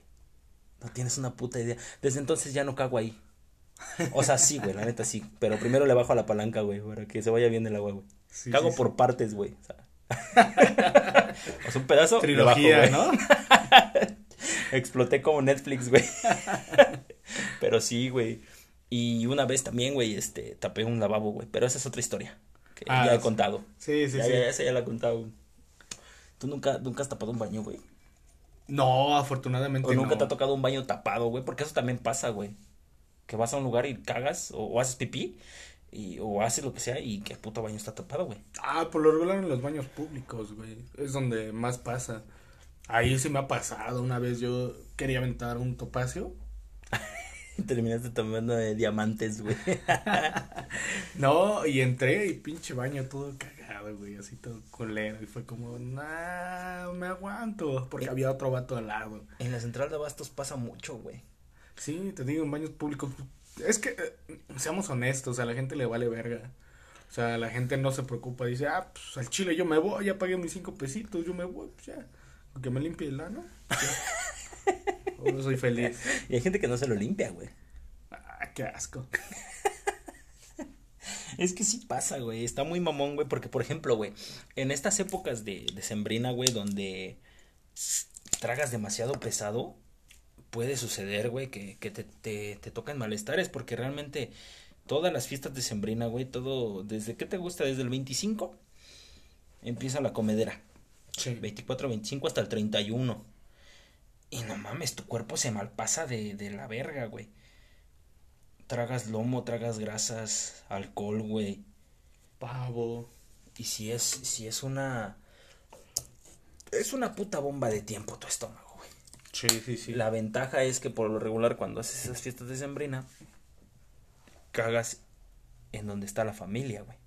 No tienes una puta idea. Desde entonces ya no cago ahí. O sea, sí, güey, la neta sí. Pero primero le bajo a la palanca, güey, para que se vaya bien el agua, güey. Sí, cago sí, por partes, güey. O sea. o sea, un pedazo. bajo, Trilogía, güey. ¿no? Exploté como Netflix, güey. Pero sí, güey. Y una vez también, güey, este, tapé un lavabo, güey. Pero esa es otra historia. Que Ah, ya he contado. Sí, sí, ya, sí. ya, esa ya la he contado. ¿Tú nunca, nunca has tapado un baño, güey? No, afortunadamente O nunca no. te ha tocado un baño tapado, güey, porque eso también pasa, güey. Que vas a un lugar y cagas o, o haces pipí y, o haces lo que sea y que el puto baño está tapado, güey. Ah, por lo regular en los baños públicos, güey. Es donde más pasa. Ahí sí me ha pasado. Una vez yo quería aventar un topacio. Terminaste tomando de diamantes, güey. No, y entré y pinche baño todo cagado, güey. Así todo culero. Y fue como, nah, me aguanto. Porque había otro vato al lado. en la central de abastos pasa mucho, güey. Sí, te digo, en baños públicos. Es que, eh, seamos honestos, a la gente le vale verga. O sea, la gente no se preocupa. Dice, ah, pues al chile yo me voy, ya pagué mis cinco pesitos, yo me voy, pues ya. Que me limpie el ano. Oh, soy feliz. Y hay gente que no se lo limpia, güey. Ah, qué asco. Es que sí pasa, güey. Está muy mamón, güey. Porque, por ejemplo, güey, en estas épocas de, de sembrina, güey, donde tragas demasiado pesado, puede suceder, güey, que, que te, te, te tocan malestares. Porque realmente todas las fiestas de sembrina, güey, todo, ¿desde qué te gusta? Desde el 25 empieza la comedera. Sí. 24, 25 hasta el 31. Y no mames, tu cuerpo se malpasa de, de la verga, güey. Tragas lomo, tragas grasas, alcohol, güey. Pavo. Y si es, si es una... Es una puta bomba de tiempo tu estómago, güey. Sí, sí, sí. La ventaja es que por lo regular cuando haces esas fiestas de sembrina, cagas en donde está la familia, güey.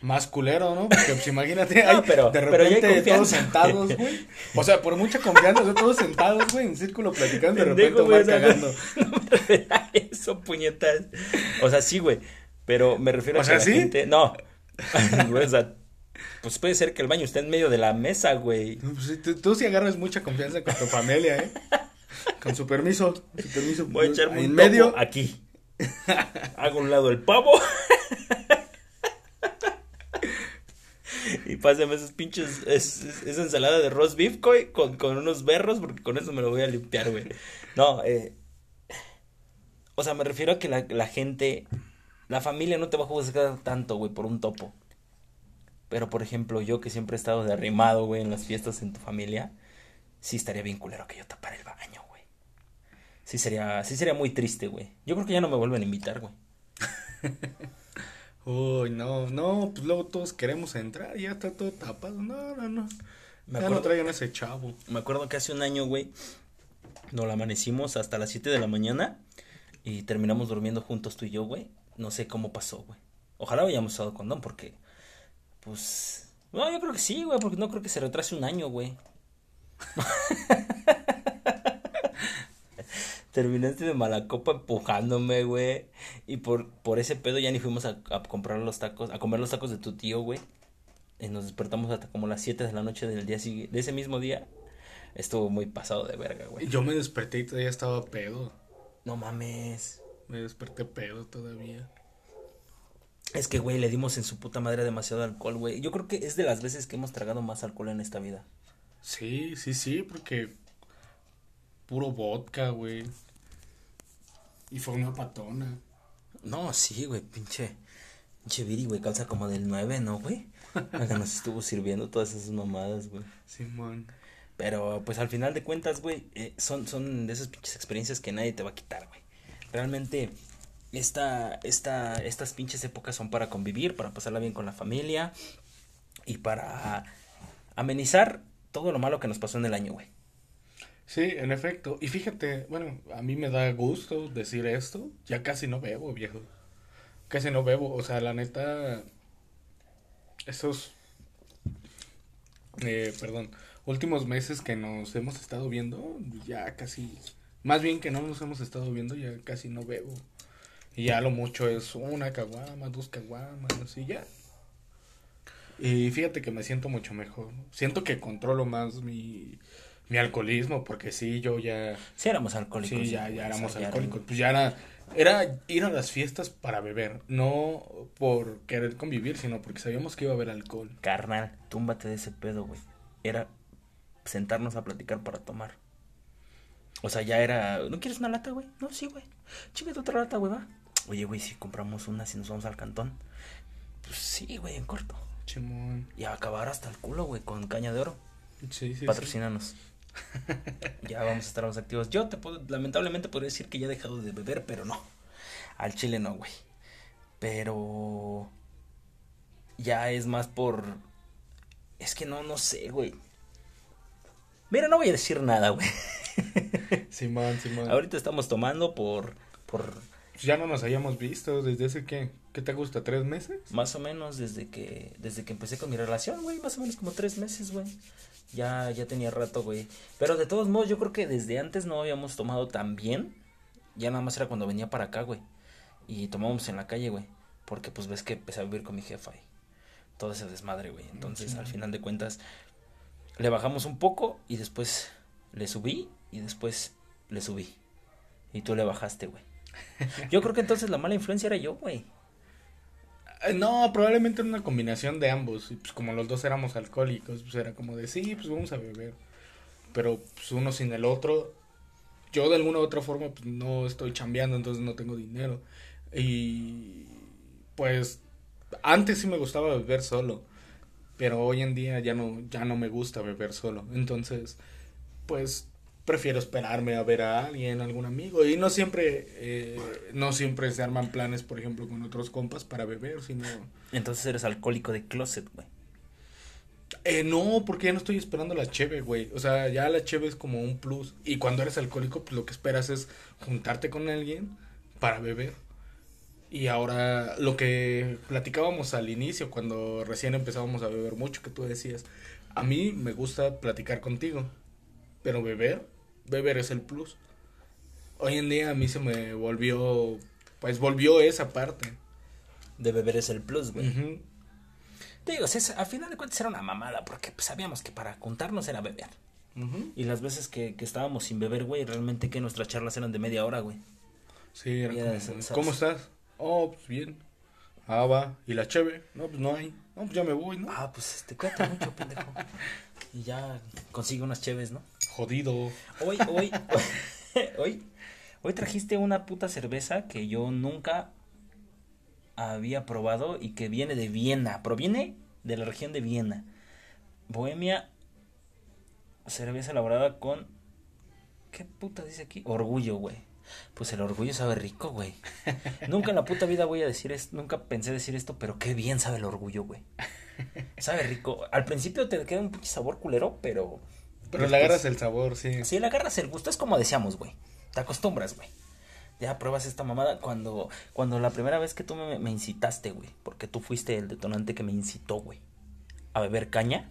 Más culero, ¿no? Porque pues imagínate, No, ay, pero- de pero hay repente todos confianza. sentados, güey. O sea, por mucha confianza, todos sentados, güey, en círculo platicando, de repente güey, cagando. No me refiero a eso, puñetas. O sea, sí, güey. Pero me refiero O a sea, que la ¿sí? gente. No. O sea, pues puede ser que el baño esté en medio de la mesa, güey. Pues, tú, tú sí agarras mucha confianza con tu familia, ¿eh? Con su permiso, su permiso. Voy a echarme en un medio. medio aquí. Hago a un lado el pavo. Y pásame esos pinches. es- es- esa ensalada de roast beef, güey, con, con unos berros, porque con eso me lo voy a limpiar, güey. No, eh. O sea, me refiero a que la, la gente. La familia no te va a juzgar tanto, güey, por un topo. Pero, por ejemplo, yo que siempre he estado de arrimado, güey, en las fiestas en tu familia, sí estaría bien culero que yo tapara el baño, güey. Sí sería, sí sería muy triste, güey. Yo creo que ya no me vuelven a invitar, güey. Uy, no, no, pues luego todos queremos entrar y ya está todo tapado. No, no, no. Me ya acuerdo- no traigan a ese chavo. Me acuerdo que hace un año, güey, nos la amanecimos hasta las 7 de la mañana Y terminamos durmiendo juntos tú y yo, güey. No sé cómo pasó, güey. Ojalá hayamos usado condón porque, pues... No, yo creo que sí, güey, porque no creo que se retrase un año, güey. Terminaste de mala copa empujándome, güey. Y por, por ese pedo ya ni fuimos a, a comprar los tacos, a comer los tacos de tu tío, güey. Y nos despertamos hasta como las 7 de la noche del día siguiente, de ese mismo día. Estuvo muy pasado de verga, güey. Yo me desperté y todavía estaba pedo. No mames. Me desperté pedo todavía. Es que, güey, le dimos en su puta madre demasiado alcohol, güey. Yo creo que es de las veces que hemos tragado más alcohol en esta vida. Sí, sí, sí, porque puro vodka, güey. Y fue una patona. No, sí, güey, pinche. Pinche Viri, güey, calza como del 9, ¿no, güey? Acá nos estuvo sirviendo todas esas mamadas, güey. Simón. Pero, pues al final de cuentas, güey, eh, son, son de esas pinches experiencias que nadie te va a quitar, güey. Realmente, esta, esta, estas pinches épocas son para convivir, para pasarla bien con la familia y para amenizar todo lo malo que nos pasó en el año, güey. Sí, en efecto. Y fíjate, bueno, a mí me da gusto decir esto. Ya casi no bebo, viejo. Casi no bebo. O sea, la neta, estos, eh, perdón, últimos meses que nos hemos estado viendo, ya casi, más bien que no nos hemos estado viendo, ya casi no bebo. Y ya lo mucho es una caguama, dos caguamas, así ya. Y fíjate que me siento mucho mejor. Siento que controlo más mi, mi alcoholismo, porque sí, yo ya... Sí éramos alcohólicos. Sí, ya, ya éramos alcohólicos. Pues ya era, era ir a las fiestas para beber, no por querer convivir, sino porque sabíamos que iba a haber alcohol. Carnal, túmbate de ese pedo, güey. Era sentarnos a platicar para tomar. O sea, ya era. ¿No quieres una lata, güey? No, sí, güey. Chíngate otra lata, güey, va. Oye, güey, si compramos una, si nos vamos al cantón. Pues sí, güey, en corto. Chimón. Y a acabar hasta el culo, güey, con caña de oro. Sí, sí, Patrocínanos. Ya vamos a estar más activos. Yo te puedo, lamentablemente podría decir que ya he dejado de beber, pero no. Al chile no, güey. Pero ya es más por es que no no sé, güey. Mira, no voy a decir nada, güey. Simón, Simón. Ahorita estamos tomando por por Pues ya no nos habíamos visto desde ese que, ¿qué te gusta? ¿Tres meses? más o menos desde que desde que empecé con mi relación, güey, más o menos como tres meses, güey. Ya ya tenía rato, güey. Pero de todos modos, yo creo que desde antes no habíamos tomado tan bien. Ya nada más era cuando venía para acá, güey. Y tomábamos en la calle, güey. Porque pues ves que empecé a vivir con mi jefa y todo ese desmadre, güey. Entonces, al final de cuentas, le bajamos un poco y después le subí y después le subí. Y tú le bajaste, güey. Yo creo que entonces la mala influencia era yo, güey. Eh, No, probablemente era una combinación de ambos. Y pues como los dos éramos alcohólicos, pues era como de sí, pues vamos a beber. Pero pues uno sin el otro, yo de alguna u otra forma pues no estoy chambeando, entonces no tengo dinero. Y pues antes sí me gustaba beber solo, pero hoy en día ya no, ya no me gusta beber solo. Entonces, pues prefiero esperarme a ver a alguien, algún amigo. Y no siempre, eh, no siempre se arman planes, por ejemplo, con otros compas para beber, sino... Entonces eres alcohólico de closet, güey. Eh, no, porque ya no estoy esperando la cheve, güey. O sea, ya la cheve es como un plus. Y cuando eres alcohólico, pues lo que esperas es juntarte con alguien para beber. Y ahora lo que platicábamos al inicio, cuando recién empezábamos a beber mucho, que tú decías, a mí me gusta platicar contigo, pero beber, beber es el plus. Hoy en día a mí se me volvió, pues volvió esa parte. De beber es el plus, güey. Te digo, sí, es- al final de cuentas era una mamada, porque pues, sabíamos que para juntarnos era beber. Y las veces que, que estábamos sin beber, güey, realmente que nuestras charlas eran de media hora, güey. Sí, era como. ¿cómo estás? Oh, pues bien. Ah, va. ¿Y la cheve? No, pues no hay. No, pues ya me voy, ¿no? Ah, pues este, cuídate mucho, pendejo. Y ya consigue unas cheves, ¿no? Jodido. Hoy, hoy, hoy, hoy trajiste una puta cerveza que yo nunca había probado y que viene de Viena. Proviene de la región de Viena. Bohemia, cerveza elaborada con... ¿Qué puta dice aquí? Orgullo, güey. Pues el orgullo sabe rico, güey. Nunca en la puta vida voy a decir esto, nunca pensé decir esto, pero qué bien sabe el orgullo, güey. Sabe rico. Al principio te queda un pinche sabor culero, pero... Pero le después- agarras el sabor, sí. Sí, le agarras el gusto, es como decíamos, güey. Te acostumbras, güey. ya pruebas esta mamada cuando, cuando la primera vez que tú me, me incitaste, güey, porque tú fuiste el detonante que me incitó, güey, a beber caña.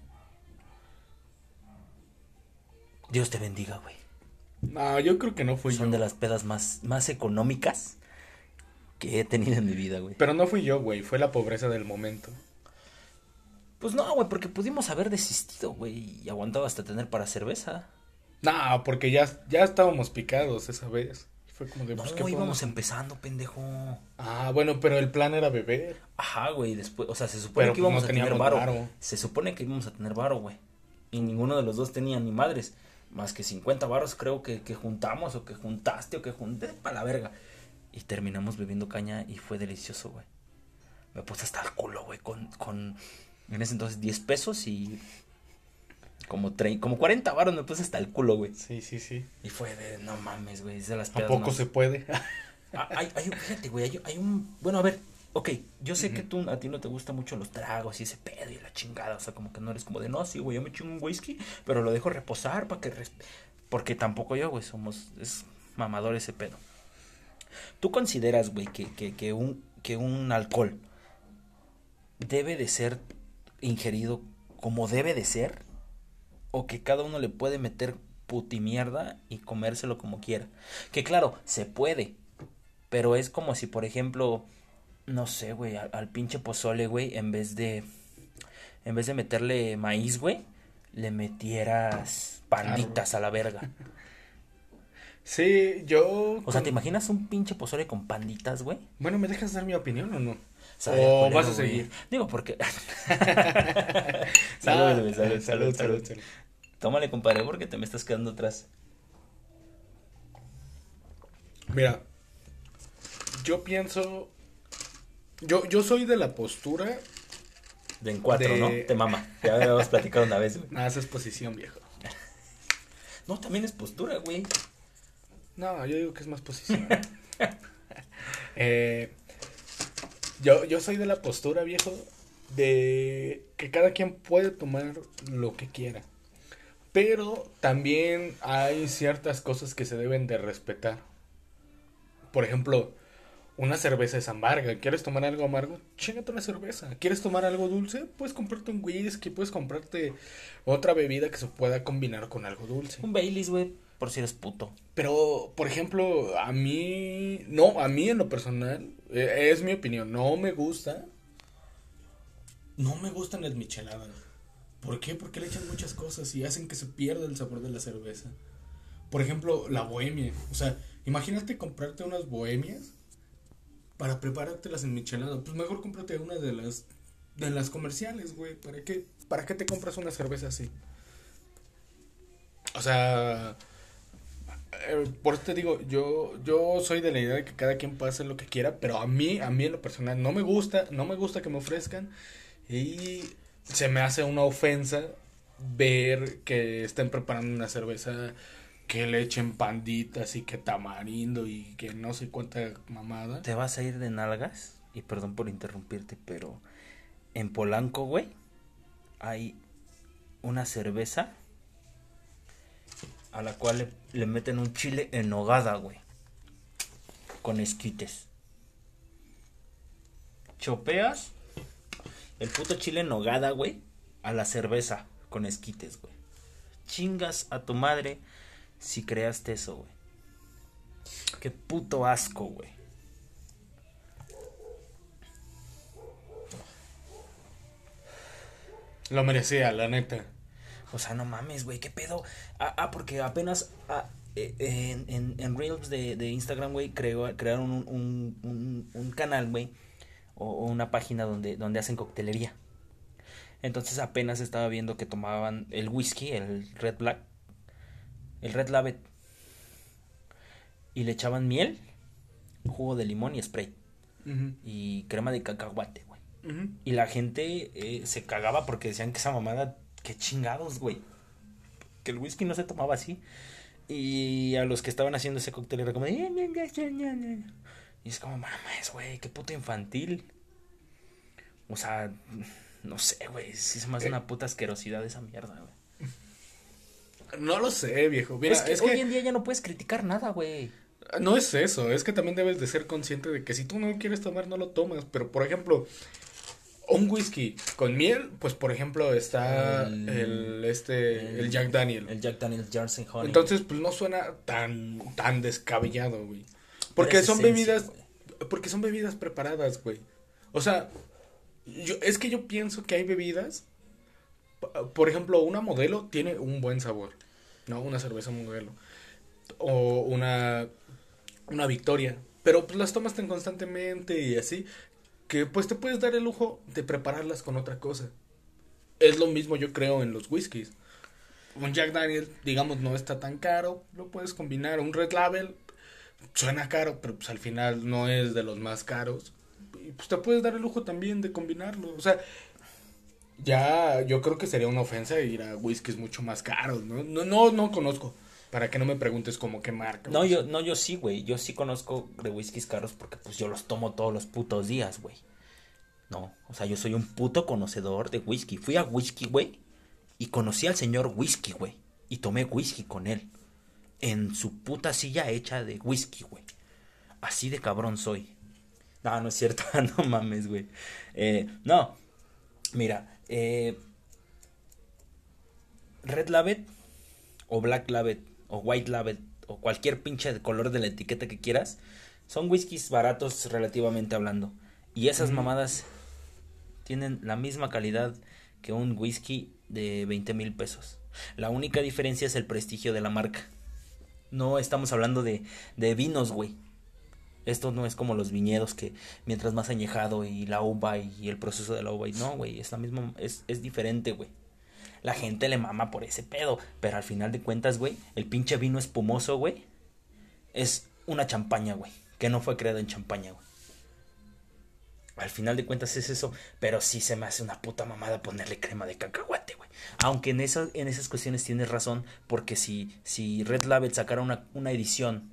Dios te bendiga, güey. No, yo creo que no fui Son yo. de las pedas más, más económicas que he tenido en mi vida, güey. Pero no fui yo, güey. Fue la pobreza del momento. Pues no, güey, porque pudimos haber desistido, güey, y aguantado hasta tener para cerveza. No, porque ya, ya estábamos picados esa vez. Fue como de, No, pues, ¿qué íbamos podemos- empezando, pendejo. Ah, bueno, pero el plan era beber. Ajá, güey, después, o sea, se supone Pero, que pues, íbamos no a tener varo. Se supone que íbamos a tener varo, güey. Y ninguno de los dos tenía ni madres. Más que 50 varos creo que, que juntamos o que juntaste o que junté para la verga. Y terminamos bebiendo caña y fue delicioso, güey. Me puse hasta el culo, güey, con, con en ese entonces 10 pesos y como, tre- como 40 varos me puse hasta el culo, güey. Sí, sí, sí. Y fue de, no mames, güey, es de las ¿A pedas poco más- se puede? Ah, Hay, hay, un- fíjate, güey, hay, hay un... Bueno, a ver, ok, yo sé que tú, a ti no te gustan mucho los tragos y ese pedo y la chingada, o sea, como que no eres como de, no, sí, güey, yo me chingo un whisky, pero lo dejo reposar para que... res-". Porque tampoco yo, güey, somos... Es mamador ese pedo. ¿Tú consideras, güey, que, que, que, un, que un alcohol debe de ser ingerido como debe de ser? ¿O que cada uno le puede meter putimierda y comérselo como quiera? Que claro, se puede, pero es como si, por ejemplo, no sé, güey, al, al pinche pozole, güey, en vez de. En vez de meterle maíz, güey, le metieras panditas a la verga. Sí, yo... O sea, ¿te imaginas un pinche pozole con panditas, güey? Bueno, ¿me dejas dar mi opinión o no? O culero, vas a güey. seguir. Digo, porque. Salud, güey, salud, salud, salud, salud. salud. Tómale, compadre, porque te me estás quedando atrás. Mira, yo pienso... Yo, yo soy de la postura... De en cuatro, De- ¿no? Te mama. Ya habíamos platicado una vez, güey. Nada, esa es posición, viejo. No, también es postura, güey. No, yo digo que es más posición. Eh, yo, yo soy de la postura, viejo, de que cada quien puede tomar lo que quiera. Pero también hay ciertas cosas que se deben de respetar. Por ejemplo, una cerveza es amarga. ¿Quieres tomar algo amargo? Chingate una cerveza. ¿Quieres tomar algo dulce? Puedes comprarte un whisky, puedes comprarte otra bebida que se pueda combinar con algo dulce. Un Baileys, güey, por si eres puto. Pero, por ejemplo, a mí, no, a mí en lo personal, eh, es mi opinión, no me gusta. No me gustan las micheladas. ¿Por qué? Porque le echan muchas cosas y hacen que se pierda el sabor de la cerveza. Por ejemplo, la bohemia. O sea, imagínate comprarte unas bohemias para preparártelas en michelada. Pues mejor cómprate una de las de las comerciales, güey. ¿Para qué? ¿Para qué te compras una cerveza así? O sea, eh, por eso te digo, yo, yo soy de la idea de que cada quien puede hacer lo que quiera, pero a mí, a mí en lo personal, no me gusta, no me gusta que me ofrezcan y se me hace una ofensa ver que estén preparando una cerveza que le echen panditas y que tamarindo y que no sé cuánta mamada. Te vas a ir de nalgas. Y perdón por interrumpirte, pero en Polanco, güey, hay una cerveza a la cual le, meten un chile en nogada, güey. Con esquites. Chopeas el puto chile en nogada, güey, a la cerveza con esquites, güey. Chingas a tu madre si creaste eso, güey. Qué puto asco, güey. Lo merecía, la neta. O sea, no mames, güey, qué pedo. Ah, ah, porque apenas ah, eh, en, en, en Reels de, de Instagram, güey, crearon un, un, un, un canal, güey, o, o una página donde, donde hacen coctelería. Entonces apenas estaba viendo que tomaban el whisky, el Red Black, el Red Label, y le echaban miel, jugo de limón y spray, y crema de cacahuate, güey. Y la gente eh, se cagaba porque decían que esa mamada, qué chingados, güey. Que el whisky no se tomaba así. Y a los que estaban haciendo ese cóctel era como de... "Eh, ña, ña, ña, ña, ña". Y es como, mames, güey, qué puto infantil. O sea, no sé, güey. Sí se me hace una puta asquerosidad esa mierda, güey. No lo sé, viejo. Mira, es que es hoy que en día ya no puedes criticar nada, güey. No es eso, es que también debes de ser consciente de que si tú no quieres tomar, no lo tomas. Pero, por ejemplo, un whisky con miel, pues, por ejemplo, está el, El- este, el, Jack Daniel. El Jack Daniels Jameson Honey. Entonces, pues, no suena tan, tan descabellado, güey. Porque son esencia, bebidas, güey. porque son bebidas preparadas, güey. O sea, yo, es que yo pienso que hay bebidas, por ejemplo, una modelo tiene un buen sabor, ¿no? Una cerveza modelo. O una, una victoria. Pero pues las tomas tan constantemente y así, que pues te puedes dar el lujo de prepararlas con otra cosa. Es lo mismo yo creo en los whiskies. Un Jack Daniel, digamos, no está tan caro, lo puedes combinar. Un Red Label suena caro, pero pues al final no es de los más caros. Y pues te puedes dar el lujo también de combinarlo. O sea, ya yo creo que sería una ofensa ir a whiskies mucho más caros, ¿no? No, no, no conozco. Para que no me preguntes como qué marca. No, yo, no, yo sí, güey. Yo sí conozco de whiskies caros porque pues yo los tomo todos los putos días, güey. No, o sea, yo soy un puto conocedor de whisky. Fui a whisky, güey, y conocí al señor whisky, güey. Y tomé whisky con él. En su puta silla hecha de whisky, güey. Así de cabrón soy. No, no es cierto, no mames, güey. Eh, no, mira, eh, Red Label o Black Label o White Label o cualquier pinche de color de la etiqueta que quieras, son whiskies baratos relativamente hablando. Y esas mamadas tienen la misma calidad que un whisky de 20 mil pesos. La única diferencia es el prestigio de la marca. No estamos hablando de, de vinos, güey. Esto no es como los viñedos que mientras más añejado y la uva y el proceso de la uva. Y no, güey, es la misma, es, es diferente, güey. La gente le mama por ese pedo. Pero al final de cuentas, güey, el pinche vino espumoso, güey, es una champaña, güey. Que no fue creada en champaña, güey. Al final de cuentas es eso. Pero sí se me hace una puta mamada ponerle crema de cacahuate, güey. Aunque en, eso, en esas cuestiones tienes razón. Porque si, si Red Label sacara una, una edición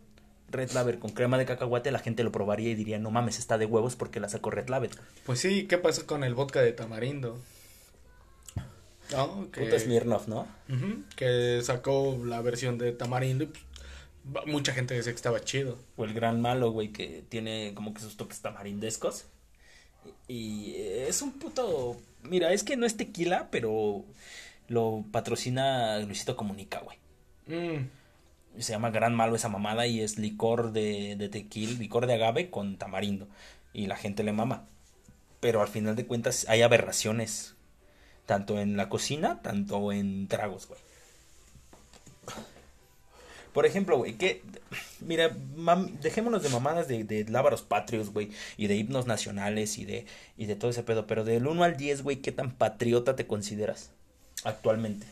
Red Label con crema de cacahuate, la gente lo probaría y diría, no mames, está de huevos porque la sacó Red Label. Pues sí, ¿qué pasó con el vodka de tamarindo? Que, Puto Smirnoff, ¿no? Que sacó la versión de tamarindo y pues, mucha gente decía que estaba chido. O el gran malo, güey, que tiene como que sus toques tamarindescos. Y es un puto... Mira, es que no es tequila, pero lo patrocina Luisito Comunica, güey. Mm, Se llama Gran Malo esa mamada y es licor de, de tequila, licor de agave con tamarindo. Y la gente le mama. Pero al final de cuentas hay aberraciones. Tanto en la cocina, tanto en tragos, güey. Por ejemplo, güey, que... Mira, mam- dejémonos de mamadas de, de lábaros patrios, güey. Y de himnos nacionales y de, y de todo ese pedo. Pero del 1 al 10, güey, ¿qué tan patriota te consideras actualmente?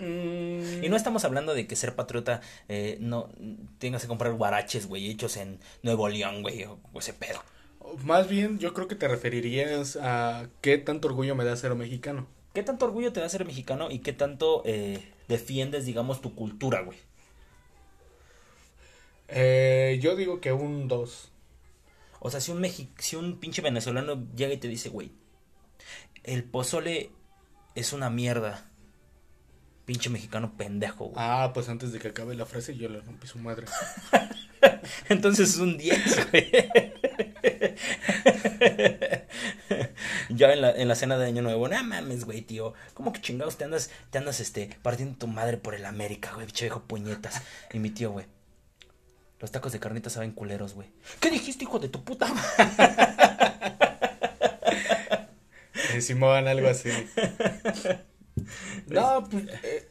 mm, Y no estamos hablando de que ser patriota eh, no tengas que comprar guaraches, güey, hechos en Nuevo León, güey, o, o ese pedo. Más bien, yo creo que te referirías a qué tanto orgullo me da ser mexicano. ¿Qué tanto orgullo te da ser mexicano y qué tanto eh, defiendes, digamos, tu cultura, güey? Eh, yo digo que un 2. O sea, si un, mexi si un pinche venezolano llega y te dice, güey, el pozole es una mierda. Pinche mexicano pendejo, güey. Ah, pues antes de que acabe la frase yo le rompí su madre. Entonces es un 10, güey. ya en la, en la cena de Año Nuevo, no mames, güey, tío. ¿Cómo que chingados te andas, te andas, este, partiendo tu madre por el América, güey, pinche viejo puñetas? Y mi tío, güey. Los tacos de carnita saben culeros, güey. ¿Qué dijiste, hijo de tu puta Simón, algo así. No, pues. eh,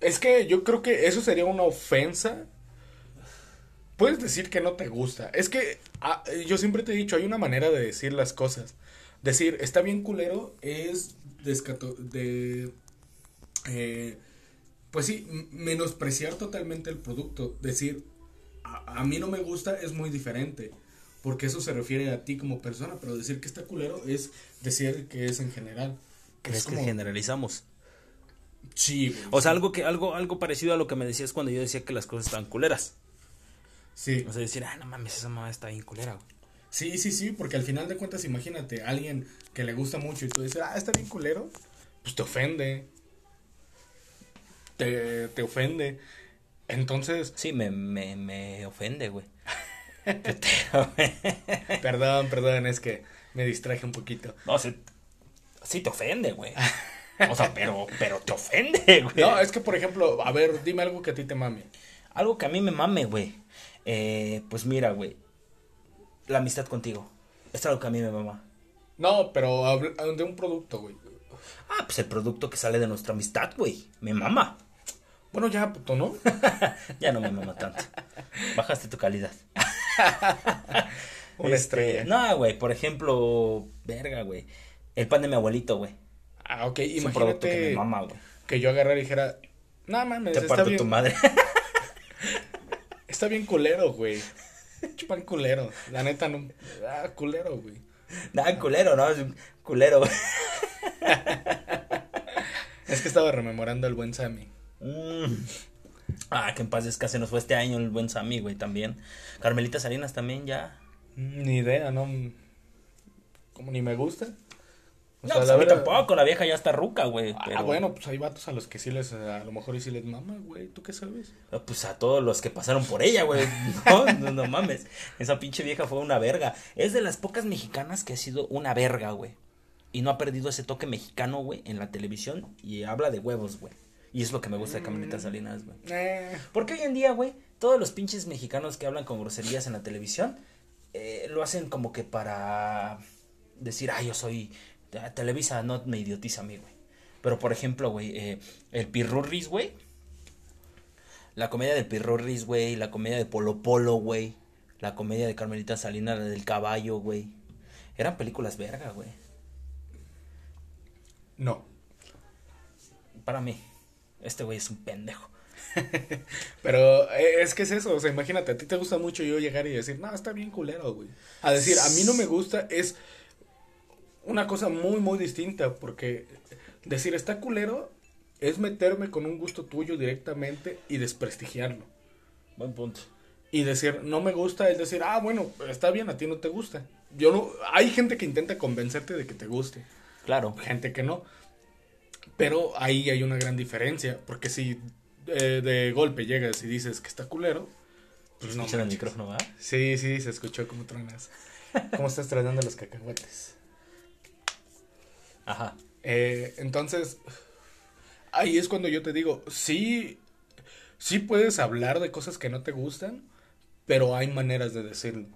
es que yo creo que eso sería una ofensa. Puedes decir que no te gusta. Es que ah, yo siempre te he dicho, hay una manera de decir las cosas. Decir, está bien culero, es descato de. eh, pues sí, menospreciar totalmente el producto. Decir, a, a mí no me gusta es muy diferente. Porque eso se refiere a ti como persona. Pero decir que está culero es decir que es en general. ¿Crees Es que generalizamos? Sí, güey, O sea, algo que, algo, algo parecido a lo que me decías cuando yo decía que las cosas estaban culeras. Sí. O sea, decir, ah, no mames, esa mamá está bien culera, güey. Sí, sí, sí, porque al final de cuentas, imagínate, alguien que le gusta mucho y tú dices, ah, está bien culero, pues te ofende. Te, te ofende. Entonces, Sí, me, me, me ofende, güey. perdón, perdón, es que me distraje un poquito. No, sí, sí te ofende, güey. O sea, pero, pero te ofende, güey. No, es que, por ejemplo, a ver, dime algo que a ti te mame. Algo que a mí me mame, güey. Eh, pues mira, güey. La amistad contigo. Es algo que a mí me mama. No, pero de un producto, güey. Ah, pues el producto que sale de nuestra amistad, güey. Me mama. Bueno, ya, puto, ¿no? Ya no me mama tanto. Bajaste tu calidad. Una Este, estrella. No, güey. Por ejemplo, verga, güey. El pan de mi abuelito, güey. Ah, ok, Es un producto que me imagínate mama, güey. que yo agarrara y dijera, no mames, Te está parto bien, tu madre. está bien culero, güey. Chupan culero. La neta, no. Ah, culero, güey. Nada, culero, ¿no? Culero, güey. Es que estaba rememorando al buen Sammy. Mm. Ah, que en paz descanse nos fue este año el buen Sammy, güey, también. Carmelita Salinas también ya. Ni idea, ¿no? Como ni me gusta. O No, sea, pues la a mí verdad- tampoco, la vieja ya está ruca, güey. Ah, pero- bueno, pues hay vatos a los que sí les, a lo mejor y sí les mama, güey. ¿Tú qué sabes? Pues a todos los que pasaron por ella, güey. No, no, no mames. Esa pinche vieja fue una verga. Es de las pocas mexicanas que ha sido una verga, güey. Y no ha perdido ese toque mexicano, güey, en la televisión. Y habla de huevos, güey. Y es lo que me gusta de Carmelita Salinas, güey. Eh, Porque hoy en día, güey, todos los pinches mexicanos que hablan con groserías en la televisión eh, lo hacen como que para decir, ah, yo soy Televisa, no me idiotiza a mí, güey. Pero por ejemplo, güey, eh, el Pirurris, güey. La comedia del Pirurris, güey. La comedia de Polo Polo, güey. La comedia de Carmelita Salinas, la del caballo, güey. Eran películas verga, güey. no. Para mí, este güey es un pendejo. Pero eh, es que es eso, o sea, imagínate, a ti te gusta mucho yo llegar y decir, no, está bien culero, güey. A decir, a mí no me gusta es una cosa muy, muy distinta, porque decir está culero es meterme con un gusto tuyo directamente y desprestigiarlo. Buen punto. Y decir, no me gusta, es decir, ah, bueno, está bien, a ti no te gusta. Yo no, hay gente que intenta convencerte de que te guste, Claro. gente que no. Pero ahí hay una gran diferencia, porque si eh, de golpe llegas y dices que está culero, pues no. El micrófono, ¿va? Sí, sí, se escuchó como tronas. ¿Cómo estás tratando los cacahuates? Ajá. Eh, entonces, ahí es cuando yo te digo, sí, sí puedes hablar de cosas que no te gustan, pero hay maneras de decirlo.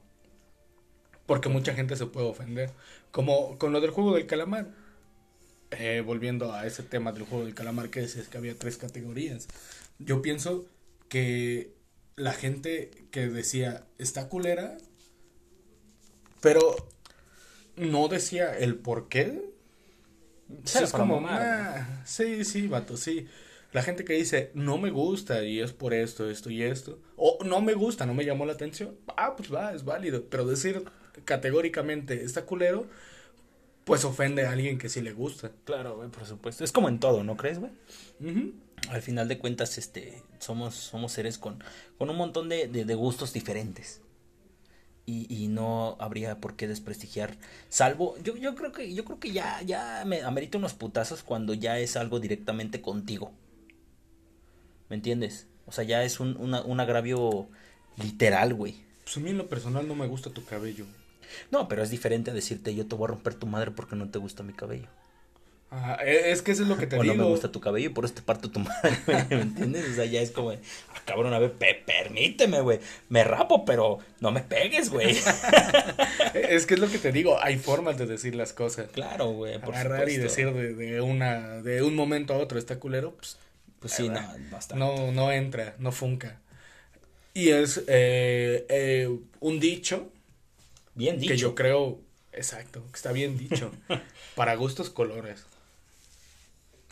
Porque mucha gente se puede ofender. Como con lo del juego del calamar. Eh, volviendo a ese tema del juego del calamar que decías que había tres categorías. Yo pienso que la gente que decía está culera, pero no decía el por qué. Sí, es como, mamar, "Ah, sí, sí, vato, sí. La gente que dice, no me gusta y es por esto, esto y esto. O no me gusta, no me llamó la atención. Ah, pues va, es válido. Pero decir categóricamente, está culero, pues ofende a alguien que sí le gusta. Claro, güey, por supuesto. Es como en todo, ¿no crees, güey? Al final de cuentas, este, somos, somos seres con, con un montón de, de, de gustos diferentes. Y, y no habría por qué desprestigiar. Salvo, yo, yo creo que, yo creo que ya, ya me amerita unos putazos cuando ya es algo directamente contigo. ¿Me entiendes? O sea, ya es un, una- un agravio literal, güey. Pues a mí en lo personal no me gusta tu cabello. No, pero es diferente a decirte yo te voy a romper tu madre porque no te gusta mi cabello. E- es que eso es lo que te o digo. no me gusta tu cabello y por eso te parto tu madre, güey, ¿me entiendes? O sea, ya es como, ah, cabrón, a ver, pe- permíteme, güey. Me rapo, pero no me pegues, güey. Es que es lo que te digo, hay formas de decir las cosas. claro, güey, por Agarrar y decir de, de una de un momento a otro está culero, pues Pues sí, no, basta. no no entra, no funca. Y es eh, eh, un dicho, Bien dicho. que yo creo, exacto, que está bien dicho. para gustos colores.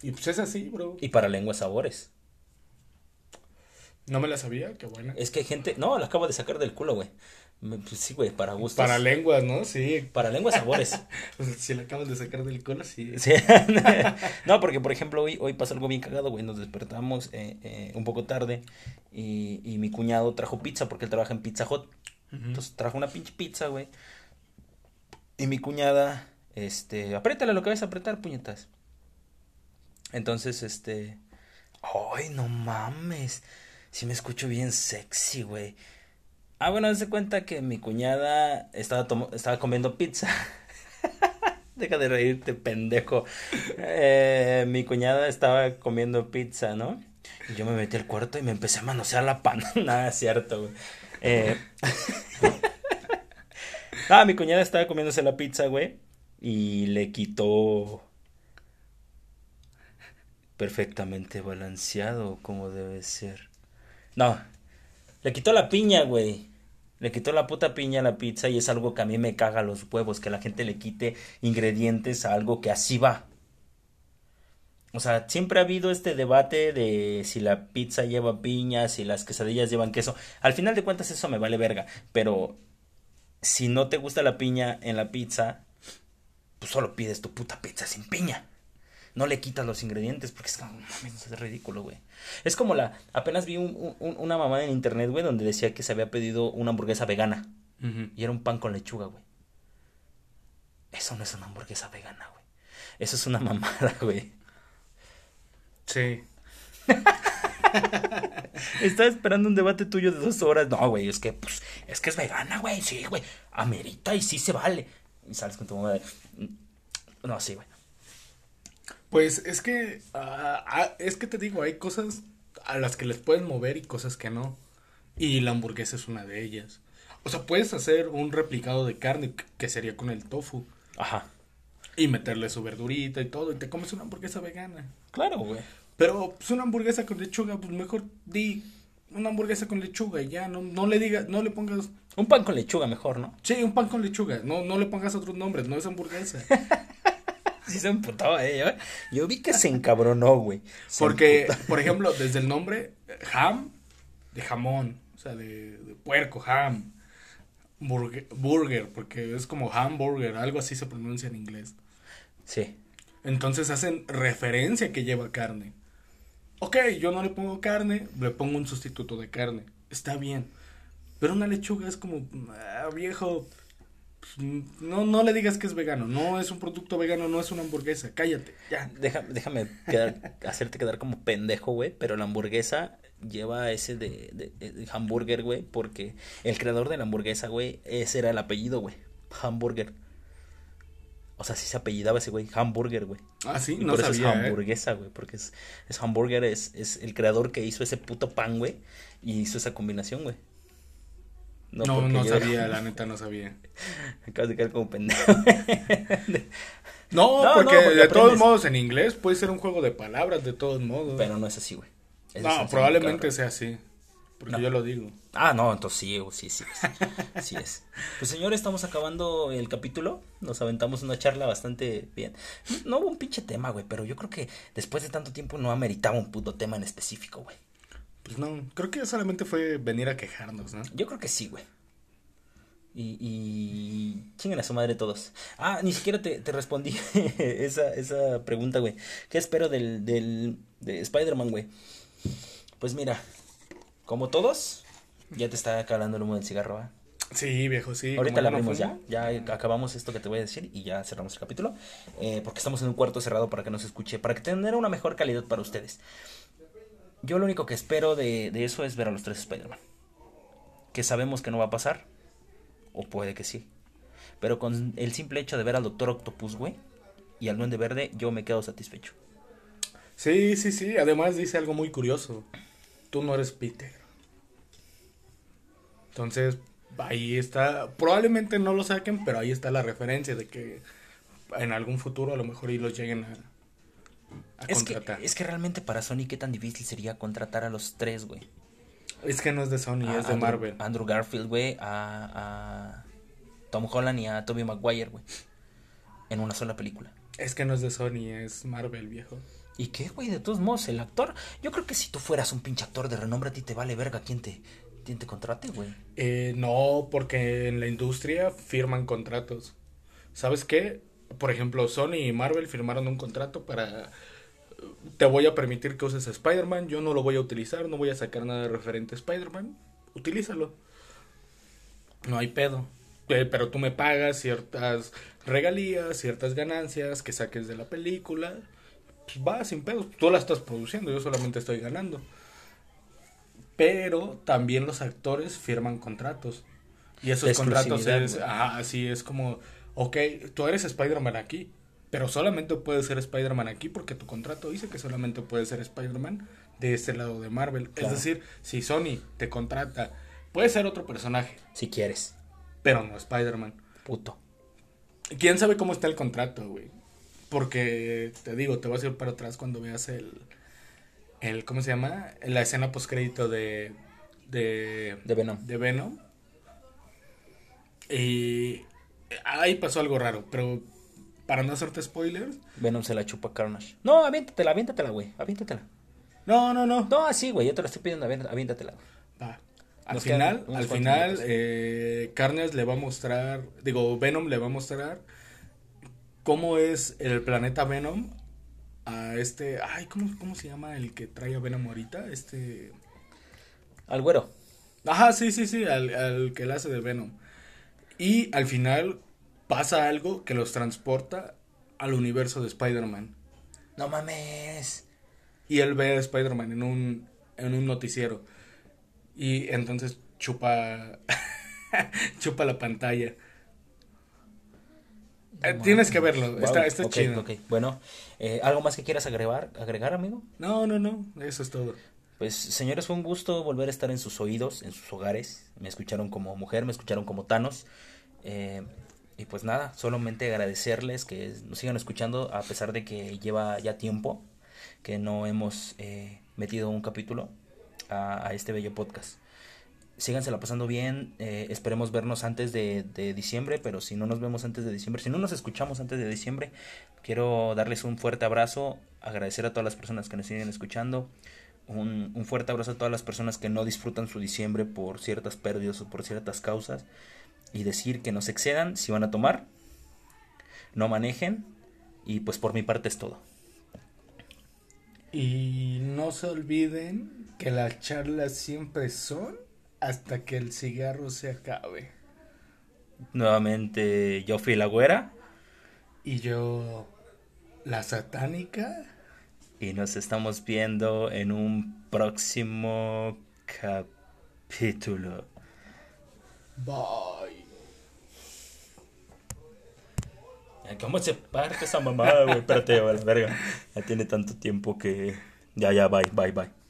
Y pues es así, bro. Y para lenguas sabores. No me la sabía, qué buena. Es que hay gente, no, la acabo de sacar del culo, güey. Pues sí, güey, para gustos. Para lenguas, ¿no? Sí. Para lenguas sabores. Pues, si la acabas de sacar del culo, sí. Sí. no, porque por ejemplo hoy, hoy pasó algo bien cagado, güey. Nos despertamos eh, eh, un poco tarde y, y mi cuñado trajo pizza porque él trabaja en Pizza Hut. Entonces trajo una pinche pizza, güey. Y mi cuñada, este, apriétale lo que vas a apretar, puñetas. Entonces, este, ay, no mames. Sí me escucho bien sexy, güey. Ah, bueno, se cuenta que mi cuñada estaba, estaba comiendo pizza. Deja de reírte, pendejo. Eh, mi cuñada estaba comiendo pizza, ¿no? Y yo me metí al cuarto y me empecé a manosear la pan. Nada, cierto, güey. Eh... ah, mi cuñada estaba comiéndose la pizza, güey. Y le quitó perfectamente balanceado como debe ser. No, le quitó la piña, güey. Le quitó la puta piña a la pizza y es algo que a mí me caga los huevos, que la gente le quite ingredientes a algo que así va. O sea, siempre ha habido este debate de si la pizza lleva piña, si las quesadillas llevan queso. Al final de cuentas eso me vale verga, pero si no te gusta la piña en la pizza, pues solo pides tu puta pizza sin piña no le quitas los ingredientes porque es como, es ridículo, güey. Es como la, apenas vi un, una mamá en internet, güey, donde decía que se había pedido una hamburguesa vegana y era un pan con lechuga, güey. Eso no es una hamburguesa vegana, güey. Eso es una mamada, güey. Sí. Estaba esperando un debate tuyo de dos horas. No, güey, es que, pues, es que es vegana, güey. Sí, güey. Amerita y sí se vale. Y sales con tu mamá de... No, sí, güey. Pues es que, ah, ah, es que te digo, hay cosas a las que les puedes mover y cosas que no. Y la hamburguesa es una de ellas. O sea, puedes hacer un replicado de carne que sería con el tofu. Ajá. Y meterle su verdurita y todo y te comes una hamburguesa vegana. Claro, güey. Pero pues una hamburguesa con lechuga, pues mejor di una hamburguesa con lechuga y ya, no, no le digas, no le pongas... Un pan con lechuga mejor, ¿no? Sí, un pan con lechuga, no, no le pongas otros nombres, no es hamburguesa. sí se emputaba ella. Yo vi que se encabronó, güey. Porque, por ejemplo, desde el nombre, ham, de jamón, o sea, de, puerco, ham. Burger, burger, porque es como hamburger, algo así se pronuncia en inglés. Sí. Entonces hacen referencia que lleva carne. Ok, yo no le pongo carne, le pongo un sustituto de carne. Está bien. Pero una lechuga es como, ah, viejo, no, no le digas que es vegano, no es un producto vegano, no es una hamburguesa, cállate, ya. déjame hacerte quedar como pendejo, güey, pero la hamburguesa lleva ese de, de, hamburger, güey, porque el creador de la hamburguesa, güey, ese era el apellido, güey, hamburger. O sea, si se apellidaba ese güey, hamburger, güey. Ah, sí, no por eso es ¿eh? hamburguesa, güey, porque es, es hamburger, es, es el creador que hizo ese puto pan, güey, y hizo esa combinación, güey. No, no, sabía, la neta no sabía. Acabas de quedar como pendejo. no, porque, de todos modos en inglés puede ser un juego de palabras, de todos modos. Pero no es así, güey. No, probablemente sea así. Porque yo lo digo. Ah, no, entonces sí, sí, sí. Sí, es. Pues señores, estamos acabando el capítulo. Nos aventamos una charla bastante bien. No hubo un pinche tema, güey, pero yo creo que después de tanto tiempo no ameritaba un puto tema en específico, güey. Pues no, creo que solamente fue venir a quejarnos, ¿no? Yo creo que sí, güey. Y, y chinguen a su madre todos. Ah, ni siquiera te, te respondí esa, esa pregunta, güey. ¿Qué espero del, del de Spider-Man, güey? Pues mira, como todos, ya te está calando el humo del cigarro, ¿eh? Sí, viejo, sí. Ahorita la abrimos ya. Ya acabamos esto que te voy a decir y ya cerramos el capítulo. Eh, porque estamos en un cuarto cerrado para que nos escuche, para que tenga una mejor calidad para ustedes. Yo lo único que espero de, eso es ver a los tres Spider-Man. Que sabemos que no va a pasar. O puede que sí. Pero con el simple hecho de ver al Doctor Octopus, güey, y al Duende Verde, yo me quedo satisfecho. Sí, sí, sí. Además dice algo muy curioso. Tú no eres Peter. Entonces, ahí está. Probablemente no lo saquen, pero ahí está la referencia de que en algún futuro a lo mejor y los lleguen a, es Que, es que realmente para Sony, ¿qué tan difícil sería contratar a los tres, güey? Es que no es de Sony, es de Marvel. Andrew Garfield, güey, a, Tom Holland y a Tobey Maguire, güey. En una sola película. Es que no es de Sony, es Marvel, viejo. ¿Y qué, güey? De todos modos, el actor. Yo creo que si tú fueras un pinche actor de renombre, a ti te vale verga quién te, quién te contrate, güey. Eh, no, porque en la industria firman contratos. ¿Sabes qué? Por ejemplo, Sony y Marvel firmaron un contrato para te voy a permitir que uses Spider-Man, yo no lo voy a utilizar, no voy a sacar nada referente a Spider-Man, utilízalo. No hay pedo. Eh, pero tú me pagas ciertas regalías, ciertas ganancias que saques de la película. Pues va sin pedo. Tú la estás produciendo, yo solamente estoy ganando. pero también los actores firman contratos. Y esos contratos es, así es como, ok, tú eres Spider-Man aquí, pero solamente puedes ser Spider-Man aquí porque tu contrato dice que solamente puedes ser Spider-Man de este lado de Marvel. Claro. Es decir, si Sony te contrata, puede ser otro personaje, Si quieres. pero no Spider-Man. Puto. ¿Quién sabe cómo está el contrato, güey? Porque te digo, te vas a ir para atrás cuando veas el, el ¿cómo se llama? La escena postcrédito de, de, De Venom. de Venom. Y ahí pasó algo raro, pero para no hacerte spoilers, Venom se la chupa Carnage. No, aviéntatela, aviéntatela, güey. Aviéntatela. no, no, no. No, así, güey. Yo te la estoy pidiendo, aviént- aviéntatela. Va. Al Nos final, al final, eh, Carnage le va a mostrar, digo, Venom le va a mostrar cómo es el planeta Venom a este, ay, ¿cómo, cómo se llama el que trae a Venom ahorita? Este, Al güero. ajá, sí, sí, sí, al, al que le hace de Venom. Y al final pasa algo que los transporta al universo de Spider-Man. No mames. Y él ve a Spider-Man en un, en un noticiero. Y entonces chupa, chupa la pantalla. Eh, tienes que verlo, Wow, está, está chido. Bueno, eh, ¿algo más que quieras agregar, agregar, amigo? No, no, no, eso es todo. Pues, señores, fue un gusto volver a estar en sus oídos, en sus hogares. Me escucharon como mujer, me escucharon como Thanos. Eh, y pues nada, solamente agradecerles que nos sigan escuchando a pesar de que lleva ya tiempo que no hemos eh, metido un capítulo a, este bello podcast. Sígansela pasando bien, eh, esperemos vernos antes de, de diciembre, pero si no nos vemos antes de diciembre, si no nos escuchamos antes de diciembre, quiero darles un fuerte abrazo, agradecer a todas las personas que nos siguen escuchando, un, un fuerte abrazo a todas las personas que no disfrutan su diciembre por ciertas pérdidas o por ciertas causas y decir que no se excedan si van a tomar, no manejen y pues por mi parte es todo. Y no se olviden que las charlas siempre son hasta que el cigarro se acabe. Nuevamente yo fui la güera Y yo, la satánica. y nos estamos viendo en un próximo capítulo. Bye. ¿Cómo se parte esa mamada, güey? Espérate, la verga. Ya tiene tanto tiempo que... Ya, ya, bye, bye, bye.